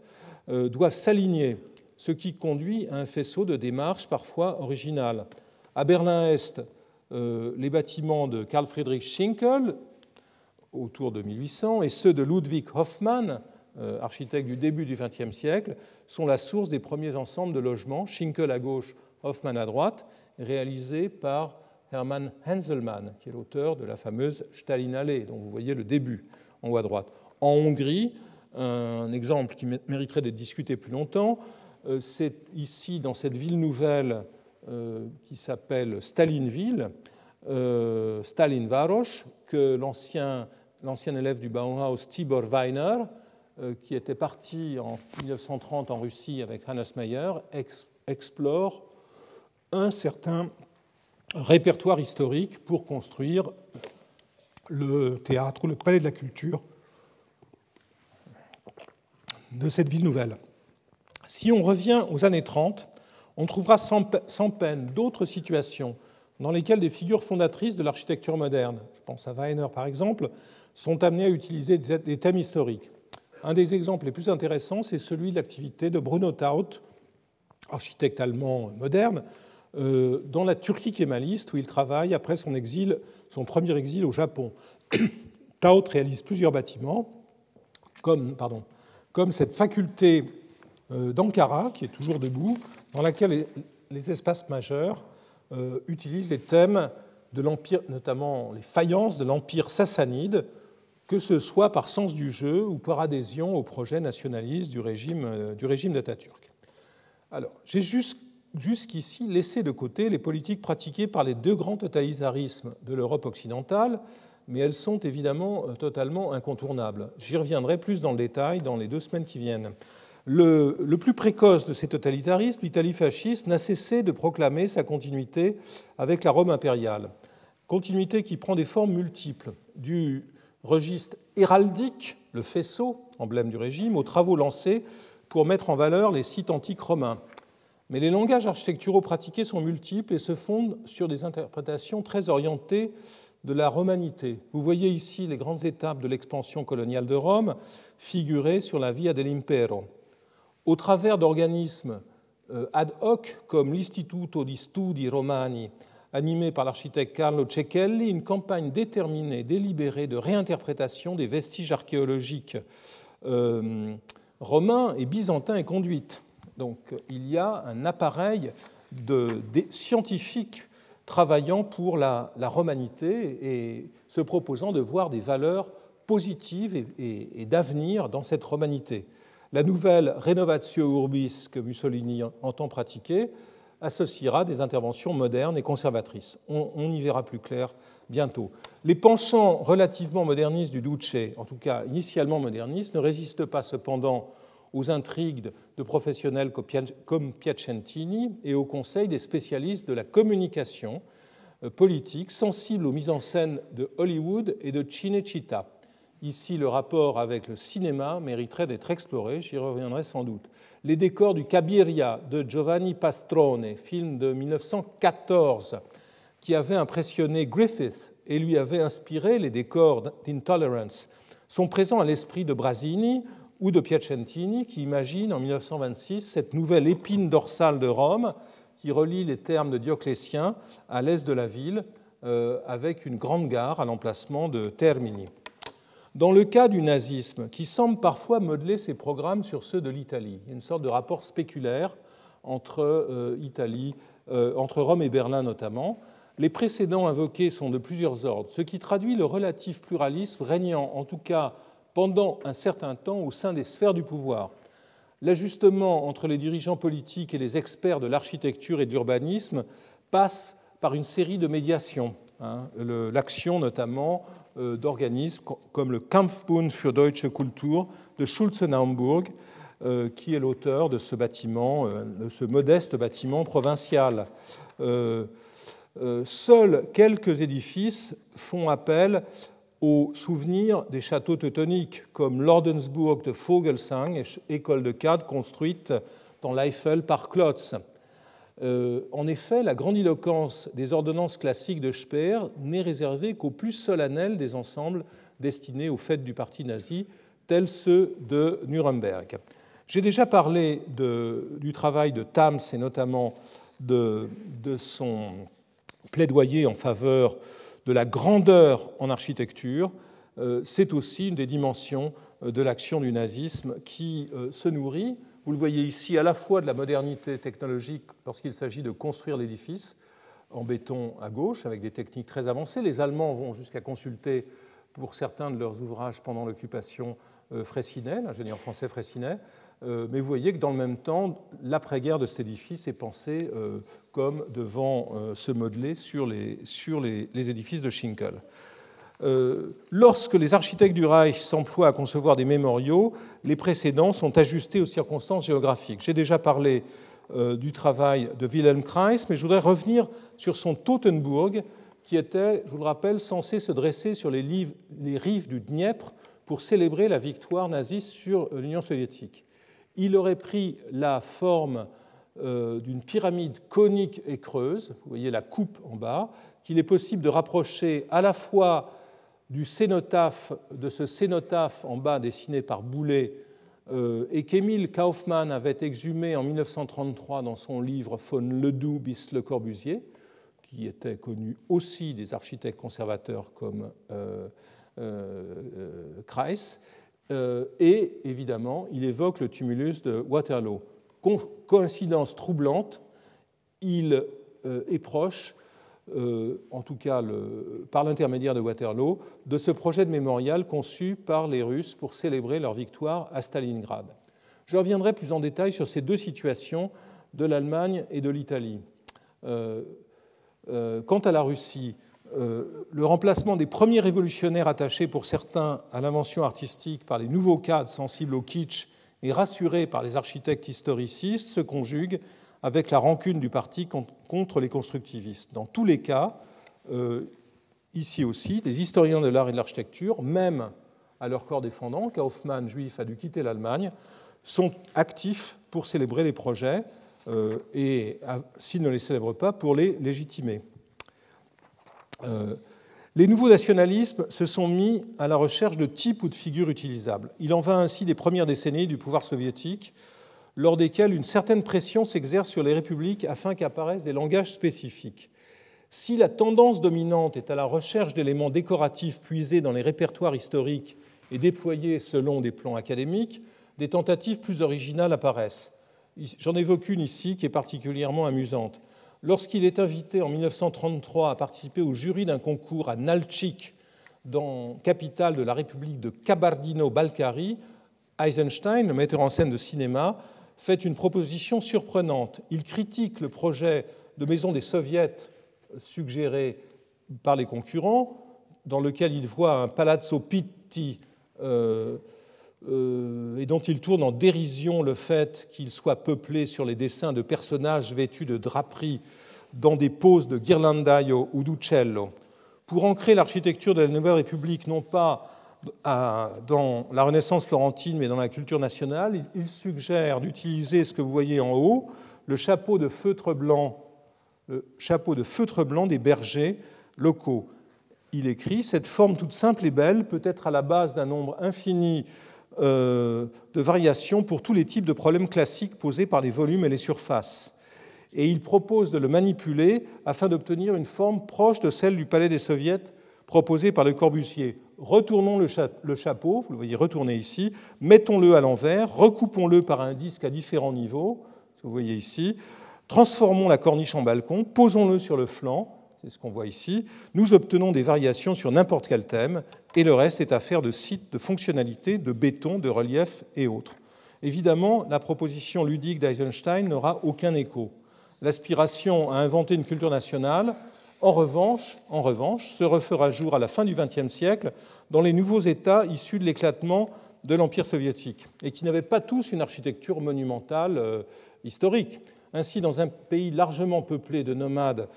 B: euh, doivent s'aligner, ce qui conduit à un faisceau de démarches parfois originales. À Berlin-Est, euh, les bâtiments de Karl Friedrich Schinkel, autour de 1800, et ceux de Ludwig Hoffmann, euh, architecte du début du XXe siècle, sont la source des premiers ensembles de logements, Schinkel à gauche, Hoffmann à droite, réalisé par Hermann Henselmann, qui est l'auteur de la fameuse Stalinallee, dont vous voyez le début en haut à droite. En Hongrie, un exemple qui mériterait d'être discuté plus longtemps, euh, c'est ici, dans cette ville nouvelle euh, qui s'appelle Stalinville, euh, Stalinvaros, que l'ancien, élève du Bauhaus Tibor Weiner, qui était parti en 1930 en Russie avec Hannes Meyer, explore un certain répertoire historique pour construire le théâtre ou le palais de la culture de cette ville nouvelle. Si on revient aux années 30, on trouvera sans peine d'autres situations dans lesquelles des figures fondatrices de l'architecture moderne, je pense à Weiner par exemple, sont amenées à utiliser des thèmes historiques. Un des exemples les plus intéressants, c'est celui de l'activité de Bruno Taut, architecte allemand moderne, dans la Turquie kémaliste, où il travaille après son, exil, son premier exil au Japon. Taut réalise plusieurs bâtiments, comme, cette faculté euh, d'Ankara, qui est toujours debout, dans laquelle les espaces majeurs euh, utilisent les thèmes de l'Empire, notamment les faïences de l'Empire sassanide, que ce soit par sens du jeu ou par adhésion au projet nationaliste du régime, euh, du régime d'Atatürk. Alors, j'ai jusqu'ici laissé de côté les politiques pratiquées par les deux grands totalitarismes de l'Europe occidentale, mais elles sont évidemment euh, totalement incontournables. J'y reviendrai plus dans le détail dans les deux semaines qui viennent. Le, le plus précoce de ces totalitarismes, l'Italie fasciste, n'a cessé de proclamer sa continuité avec la Rome impériale. Continuité qui prend des formes multiples, du registre héraldique, le faisceau, emblème du régime, aux travaux lancés pour mettre en valeur les sites antiques romains. Mais les langages architecturaux pratiqués sont multiples et se fondent sur des interprétations très orientées de la romanité. Vous voyez ici les grandes étapes de l'expansion coloniale de Rome figurées sur la Via dell'Impero. Au travers d'organismes euh, ad hoc comme l'Istituto di Studi Romani animée par l'architecte Carlo Cecchelli, une campagne déterminée, délibérée de réinterprétation des vestiges archéologiques euh, romains et byzantins est conduite. Donc il y a un appareil de, scientifiques travaillant pour la, romanité et se proposant de voir des valeurs positives et, d'avenir dans cette romanité. La nouvelle Renovatio Urbis que Mussolini entend pratiquer associera des interventions modernes et conservatrices. On, y verra plus clair bientôt. Les penchants relativement modernistes du Duce, en tout cas initialement modernistes, ne résistent pas cependant aux intrigues de professionnels comme Piacentini et au conseil des spécialistes de la communication euh, politique sensibles aux mises en scène de Hollywood et de Cinecittà. Ici, le rapport avec le cinéma mériterait d'être exploré, j'y reviendrai sans doute les décors du Cabiria de Giovanni Pastrone, film de 1914, qui avait impressionné Griffith et lui avait inspiré les décors d'Intolerance, sont présents à l'esprit de Brasini ou de Piacentini, qui imagine en 1926 cette nouvelle épine dorsale de Rome qui relie les termes de Dioclétien à l'est de la ville, euh, avec une grande gare à l'emplacement de Termini. Dans le cas du nazisme, qui semble parfois modeler ses programmes sur ceux de l'Italie, une sorte de rapport spéculaire entre, euh, Italie, euh, entre Rome et Berlin notamment. Les précédents invoqués sont de plusieurs ordres, ce qui traduit le relatif pluralisme régnant, en tout cas pendant un certain temps, au sein des sphères du pouvoir. L'ajustement entre les dirigeants politiques et les experts de l'architecture et de l'urbanisme passe par une série de médiations. Hein, l'action notamment euh, d'organismes comme le Kampfbund für deutsche Kultur de Schulze-Naumburg, euh, qui est l'auteur de ce bâtiment, euh, de ce modeste bâtiment provincial. Seuls quelques édifices font appel aux souvenirs des châteaux teutoniques, comme l'Ordensburg de Vogelsang, école de cadre construite dans l'Eifel par Klotz. Euh, en effet, la grandiloquence des ordonnances classiques de Speer n'est réservée qu'aux plus solennels des ensembles destinés aux fêtes du parti nazi, tels ceux de Nuremberg. J'ai déjà parlé du travail de Tams et notamment de, son plaidoyer en faveur de la grandeur en architecture. Euh, c'est aussi une des dimensions euh, de l'action du nazisme qui se nourrit vous le voyez ici, à la fois de la modernité technologique lorsqu'il s'agit de construire l'édifice en béton à gauche, avec des techniques très avancées. Les Allemands vont jusqu'à consulter pour certains de leurs ouvrages pendant l'occupation euh, Fraissinet, l'ingénieur français Fraissinet. Euh, mais vous voyez que dans le même temps, l'après-guerre de cet édifice est pensé euh, comme devant se modeler sur les, sur les, édifices de Schinkel. Euh, lorsque les architectes du Reich s'emploient à concevoir des mémoriaux, les précédents sont ajustés aux circonstances géographiques. J'ai déjà parlé euh, du travail de Wilhelm Kreis, mais je voudrais revenir sur son Tottenburg, qui était, je vous le rappelle, censé se dresser sur les, rives du Dniepr pour célébrer la victoire naziste sur l'Union soviétique. Il aurait pris la forme euh, d'une pyramide conique et creuse, vous voyez la coupe en bas, qu'il est possible de rapprocher à la fois du cénotaphe, de ce cénotaphe en bas dessiné par Boulet euh, et qu'Émile Kaufmann avait exhumé en 1933 dans son livre Von Ledoux bis Le Corbusier, qui était connu aussi des architectes conservateurs comme euh, Kreis. Et évidemment, il évoque le tumulus de Waterloo coïncidence troublante, il euh, est proche, euh, en tout cas par l'intermédiaire de Waterloo, de ce projet de mémorial conçu par les Russes pour célébrer leur victoire à Stalingrad. Je reviendrai plus en détail sur ces deux situations de l'Allemagne et de l'Italie. Euh, quant à la Russie, le remplacement des premiers révolutionnaires attachés pour certains à l'invention artistique par les nouveaux cadres sensibles au kitsch et rassuré par les architectes historicistes, se conjugue avec la rancune du parti contre les constructivistes. Dans tous les cas, euh, ici aussi, les historiens de l'art et de l'architecture, même à leur corps défendant, Kaufmann, juif, a dû quitter l'Allemagne, sont actifs pour célébrer les projets euh, et, s'ils ne les célèbrent pas, pour les légitimer. Euh, les nouveaux nationalismes se sont mis à la recherche de types ou de figures utilisables. Il en va ainsi des premières décennies du pouvoir soviétique, lors desquelles une certaine pression s'exerce sur les républiques afin qu'apparaissent des langages spécifiques. Si la tendance dominante est à la recherche d'éléments décoratifs puisés dans les répertoires historiques et déployés selon des plans académiques, des tentatives plus originales apparaissent. J'en évoque une ici qui est particulièrement amusante lorsqu'il est invité en 1933 à participer au jury d'un concours à Nalchik, dans capitale de la République de Kabardino-Balkari, Eisenstein, le metteur en scène de cinéma, fait une proposition surprenante. Il critique le projet de maison des soviets suggéré par les concurrents, dans lequel il voit un palazzo Pitti euh, et dont il tourne en dérision le fait qu'il soit peuplé sur les dessins de personnages vêtus de draperies dans des poses de ghirlandaio ou d'uccello. Pour ancrer l'architecture de la Nouvelle République, non pas dans la Renaissance florentine, mais dans la culture nationale, il suggère d'utiliser ce que vous voyez en haut, le chapeau de feutre blanc, le chapeau de feutre blanc des bergers locaux. Il écrit Cette forme toute simple et belle peut être à la base d'un nombre infini euh, de variations pour tous les types de problèmes classiques posés par les volumes et les surfaces. Et il propose de le manipuler afin d'obtenir une forme proche de celle du palais des soviets proposé par Le Corbusier. Retournons le, chapeau, vous le voyez retourné ici, mettons-le à l'envers, recoupons-le par un disque à différents niveaux, vous voyez ici, transformons la corniche en balcon, posons-le sur le flanc, c'est ce qu'on voit ici, nous obtenons des variations sur n'importe quel thème, et le reste est affaire de sites, de fonctionnalités, de béton, de relief et autres. Évidemment, la proposition ludique d'Eisenstein n'aura aucun écho. L'aspiration à inventer une culture nationale, en revanche, se refera jour à la fin du XXe siècle dans les nouveaux États issus de l'éclatement de l'Empire soviétique et qui n'avaient pas tous une architecture monumentale euh, historique. Ainsi, dans un pays largement peuplé de nomades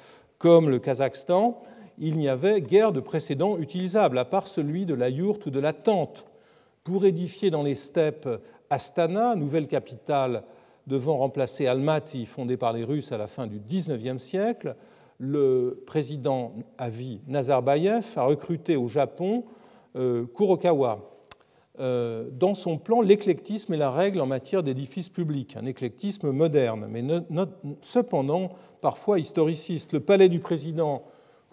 B: comme le Kazakhstan, il n'y avait guère de précédent utilisable, à part celui de la yourte ou de la tente. Pour édifier dans les steppes Astana, nouvelle capitale devant remplacer Almaty, fondée par les Russes à la fin du XIXe siècle, le président à Nazarbayev a recruté au Japon euh, Kurokawa. Euh, dans son plan, l'éclectisme est la règle en matière d'édifices publics, un éclectisme moderne, mais cependant parfois historiciste. Le palais du président,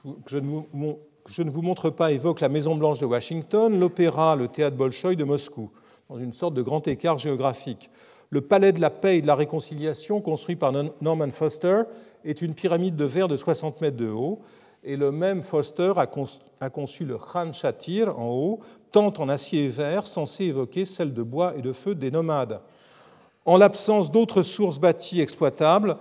B: que je ne vous montre pas, évoque la Maison Blanche de Washington, l'opéra, le théâtre Bolchoï de Moscou, dans une sorte de grand écart géographique. Le palais de la paix et de la réconciliation, construit par Norman Foster, est une pyramide de verre de 60 mètres de haut. Et le même Foster a conçu le Khan Shatir en haut, tente en acier et verre, censé évoquer celle de bois et de feu des nomades. En l'absence d'autres sources bâties exploitables,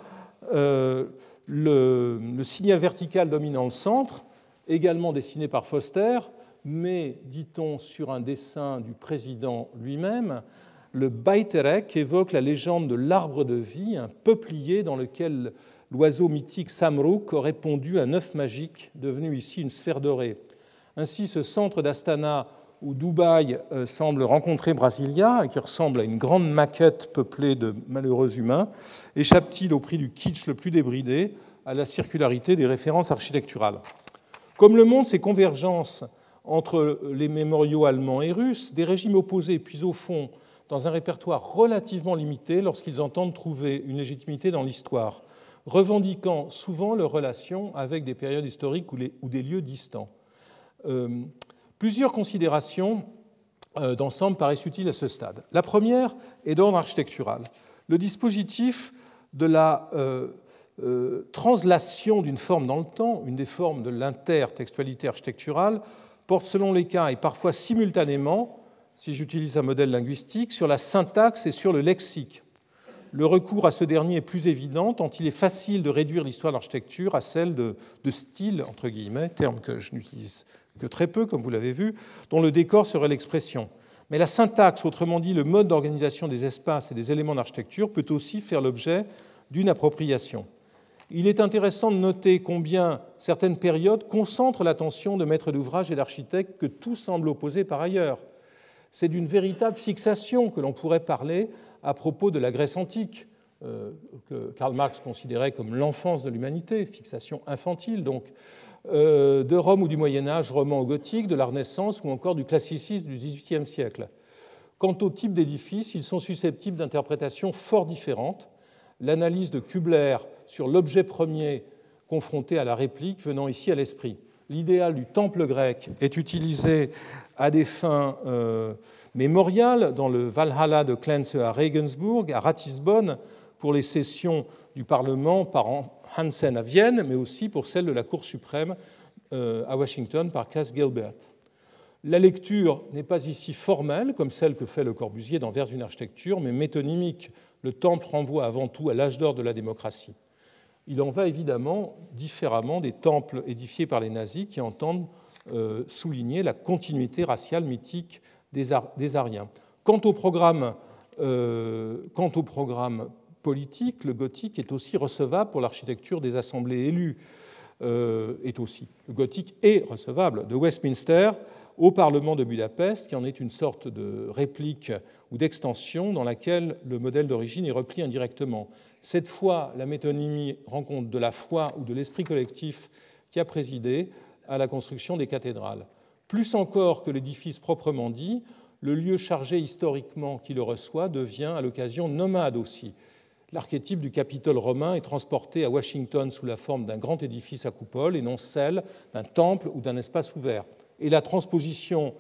B: euh, le, signal vertical dominant le centre, également dessiné par Foster, mais, dit-on, sur un dessin du président lui-même, le Baiterek évoque la légende de l'arbre de vie, un peuplier dans lequel l'oiseau mythique Samruk aurait pondu un œuf magique, devenu ici une sphère dorée. Ainsi, ce centre d'Astana où Dubaï euh, semble rencontrer Brasilia, et qui ressemble à une grande maquette peuplée de malheureux humains, échappe-t-il au prix du kitsch le plus débridé à la circularité des références architecturales Comme le montrent ces convergences entre les mémoriaux allemands et russes, des régimes opposés puis au fond dans un répertoire relativement limité lorsqu'ils entendent trouver une légitimité dans l'histoire, revendiquant souvent leurs relations avec des périodes historiques ou, des lieux distants. Euh, plusieurs considérations euh, d'ensemble paraissent utiles à ce stade. La première est d'ordre architectural. Le dispositif de la euh, translation d'une forme dans le temps, une des formes de l'intertextualité architecturale, porte selon les cas et parfois simultanément si j'utilise un modèle linguistique, sur la syntaxe et sur le lexique. Le recours à ce dernier est plus évident tant il est facile de réduire l'histoire de l'architecture à celle de, style, entre guillemets, terme que je n'utilise que très peu, comme vous l'avez vu, dont le décor serait l'expression. Mais la syntaxe, autrement dit le mode d'organisation des espaces et des éléments d'architecture, peut aussi faire l'objet d'une appropriation. Il est intéressant de noter combien certaines périodes concentrent l'attention de maîtres d'ouvrage et d'architectes que tout semble opposer par ailleurs c'est d'une véritable fixation que l'on pourrait parler à propos de la Grèce antique, euh, que Karl Marx considérait comme l'enfance de l'humanité, fixation infantile donc, euh, de Rome ou du Moyen Âge, roman ou gothique, de la Renaissance ou encore du classicisme du XVIIIe siècle. Quant au type d'édifice, ils sont susceptibles d'interprétations fort différentes. L'analyse de Kubler sur l'objet premier confronté à la réplique venant ici à l'esprit. L'idéal du temple grec est utilisé à des fins euh, mémoriales dans le Valhalla de Klenze à Regensburg, à Ratisbonne, pour les sessions du Parlement par Hansen à Vienne, mais aussi pour celles de la Cour suprême euh, à Washington par Cass Gilbert. La lecture n'est pas ici formelle, comme celle que fait Le Corbusier dans Vers une architecture, mais métonymique. Le temple renvoie avant tout à l'âge d'or de la démocratie. Il en va évidemment différemment des temples édifiés par les nazis qui entendent euh, souligner la continuité raciale mythique des, Ariens. Quant au, programme, euh, quant au programme politique, le gothique est aussi recevable pour l'architecture des assemblées élues. Euh, est aussi. Le gothique est recevable de Westminster au Parlement de Budapest, qui en est une sorte de réplique ou d'extension dans laquelle le modèle d'origine est repris indirectement. Cette fois, la métonymie rend compte de la foi ou de l'esprit collectif qui a présidé à la construction des cathédrales. Plus encore que l'édifice proprement dit, le lieu chargé historiquement qui le reçoit devient à l'occasion nomade aussi. L'archétype du Capitole romain est transporté à Washington sous la forme d'un grand édifice à coupole et non celle d'un temple ou d'un espace ouvert. Et la transposition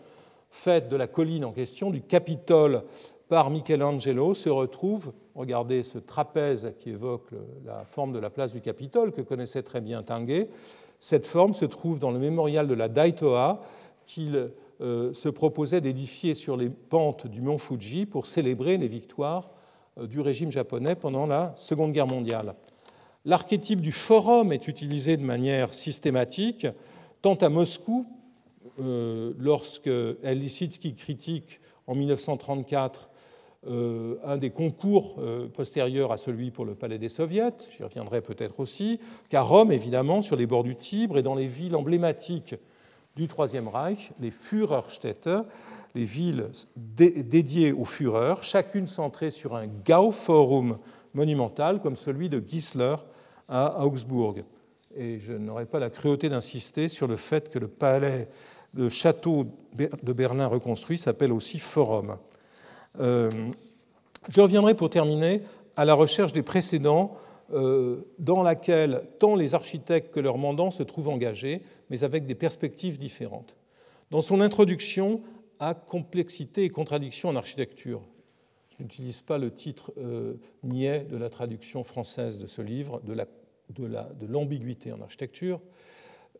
B: faite de la colline en question, du Capitole par Michelangelo, se retrouve, regardez ce trapèze qui évoque la forme de la place du Capitole que connaissait très bien Tanguay, cette forme se trouve dans le mémorial de la Daitoa qu'il euh, se proposait d'édifier sur les pentes du mont Fuji pour célébrer les victoires euh, du régime japonais pendant la Seconde Guerre mondiale. L'archétype du forum est utilisé de manière systématique, tant à Moscou, euh, lorsque Lisitsky critique en 1934 euh, un des concours postérieurs à celui pour le Palais des Soviets, j'y reviendrai peut-être aussi, qu'à Rome, évidemment, sur les bords du Tibre et dans les villes emblématiques du Troisième Reich, les Führerstädte, les villes dédiées aux Führers, chacune centrée sur un Gauforum monumental comme celui de Gisler à Augsbourg. Et je n'aurai pas la cruauté d'insister sur le fait que le palais, le château de Berlin reconstruit s'appelle aussi Forum. Euh, je reviendrai pour terminer à la recherche des précédents euh, dans laquelle tant les architectes que leurs mandants se trouvent engagés, mais avec des perspectives différentes. Dans son introduction à Complexité et contradiction en architecture, je n'utilise pas le titre euh, niais de la traduction française de ce livre, de l'ambiguïté en architecture.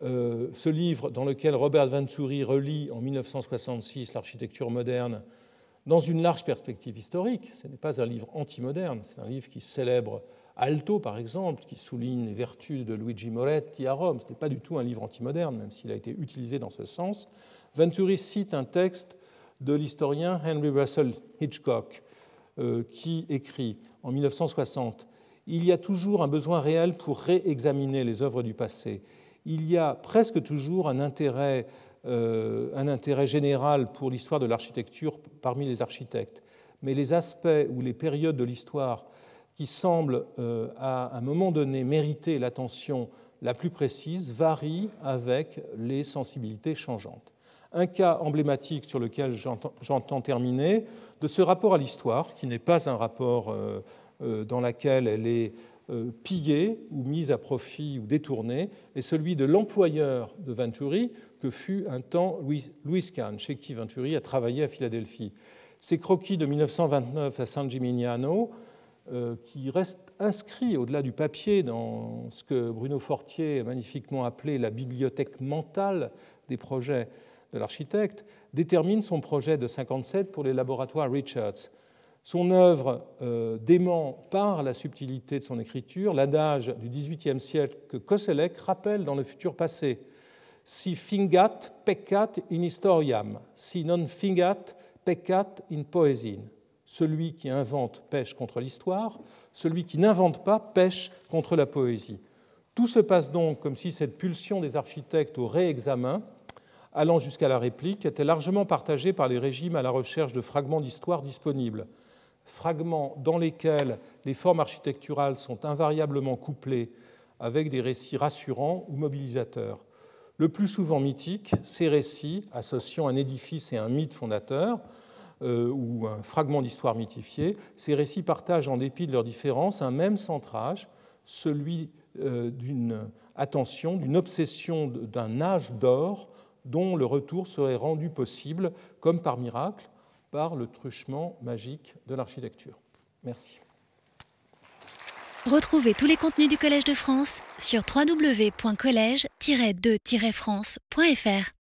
B: ce livre dans lequel Robert Venturi relit en 1966 l'architecture moderne dans une large perspective historique. Ce n'est pas un livre anti-moderne, c'est un livre qui célèbre Alto, par exemple, qui souligne les vertus de Luigi Moretti à Rome. Ce n'est pas du tout un livre anti-moderne, même s'il a été utilisé dans ce sens. Venturi cite un texte de l'historien Henry Russell Hitchcock, euh, qui écrit en 1960 Il y a toujours un besoin réel pour réexaminer les œuvres du passé. Il y a presque toujours un intérêt un intérêt général pour l'histoire de l'architecture parmi les architectes, mais les aspects ou les périodes de l'histoire qui semblent à un moment donné mériter l'attention la plus précise varient avec les sensibilités changeantes. Un cas emblématique sur lequel j'entends terminer, de ce rapport à l'histoire, qui n'est pas un rapport dans lequel elle est euh, pillé ou mise à profit ou détourné est celui de l'employeur de Venturi, que fut un temps Louis Kahn, chez qui Venturi a travaillé à Philadelphie. Ces croquis de 1929 à San Gimignano, euh, qui restent inscrits au-delà du papier dans ce que Bruno Fortier a magnifiquement appelé la bibliothèque mentale des projets de l'architecte, déterminent son projet de 57 pour les laboratoires Richards. Son œuvre euh, dément par la subtilité de son écriture l'adage du XVIIIe siècle que Koselleck rappelle dans le futur passé. Si fingat peccat in historiam, si non fingat peccat in poesin. Celui qui invente pêche contre l'histoire, celui qui n'invente pas pêche contre la poésie. Tout se passe donc comme si cette pulsion des architectes au réexamen, allant jusqu'à la réplique, était largement partagée par les régimes à la recherche de fragments d'histoire disponibles fragments dans lesquels les formes architecturales sont invariablement couplées avec des récits rassurants ou mobilisateurs. Le plus souvent mythiques, ces récits, associant un édifice et un mythe fondateur, euh, ou un fragment d'histoire mythifiée, ces récits partagent, en dépit de leurs différences, un même centrage, celui euh, d'une attention, d'une obsession d'un âge d'or dont le retour serait rendu possible, comme par miracle, par le truchement magique de l'architecture. Merci.
A: Retrouvez tous les contenus du Collège de France sur www.colège-2-france.fr.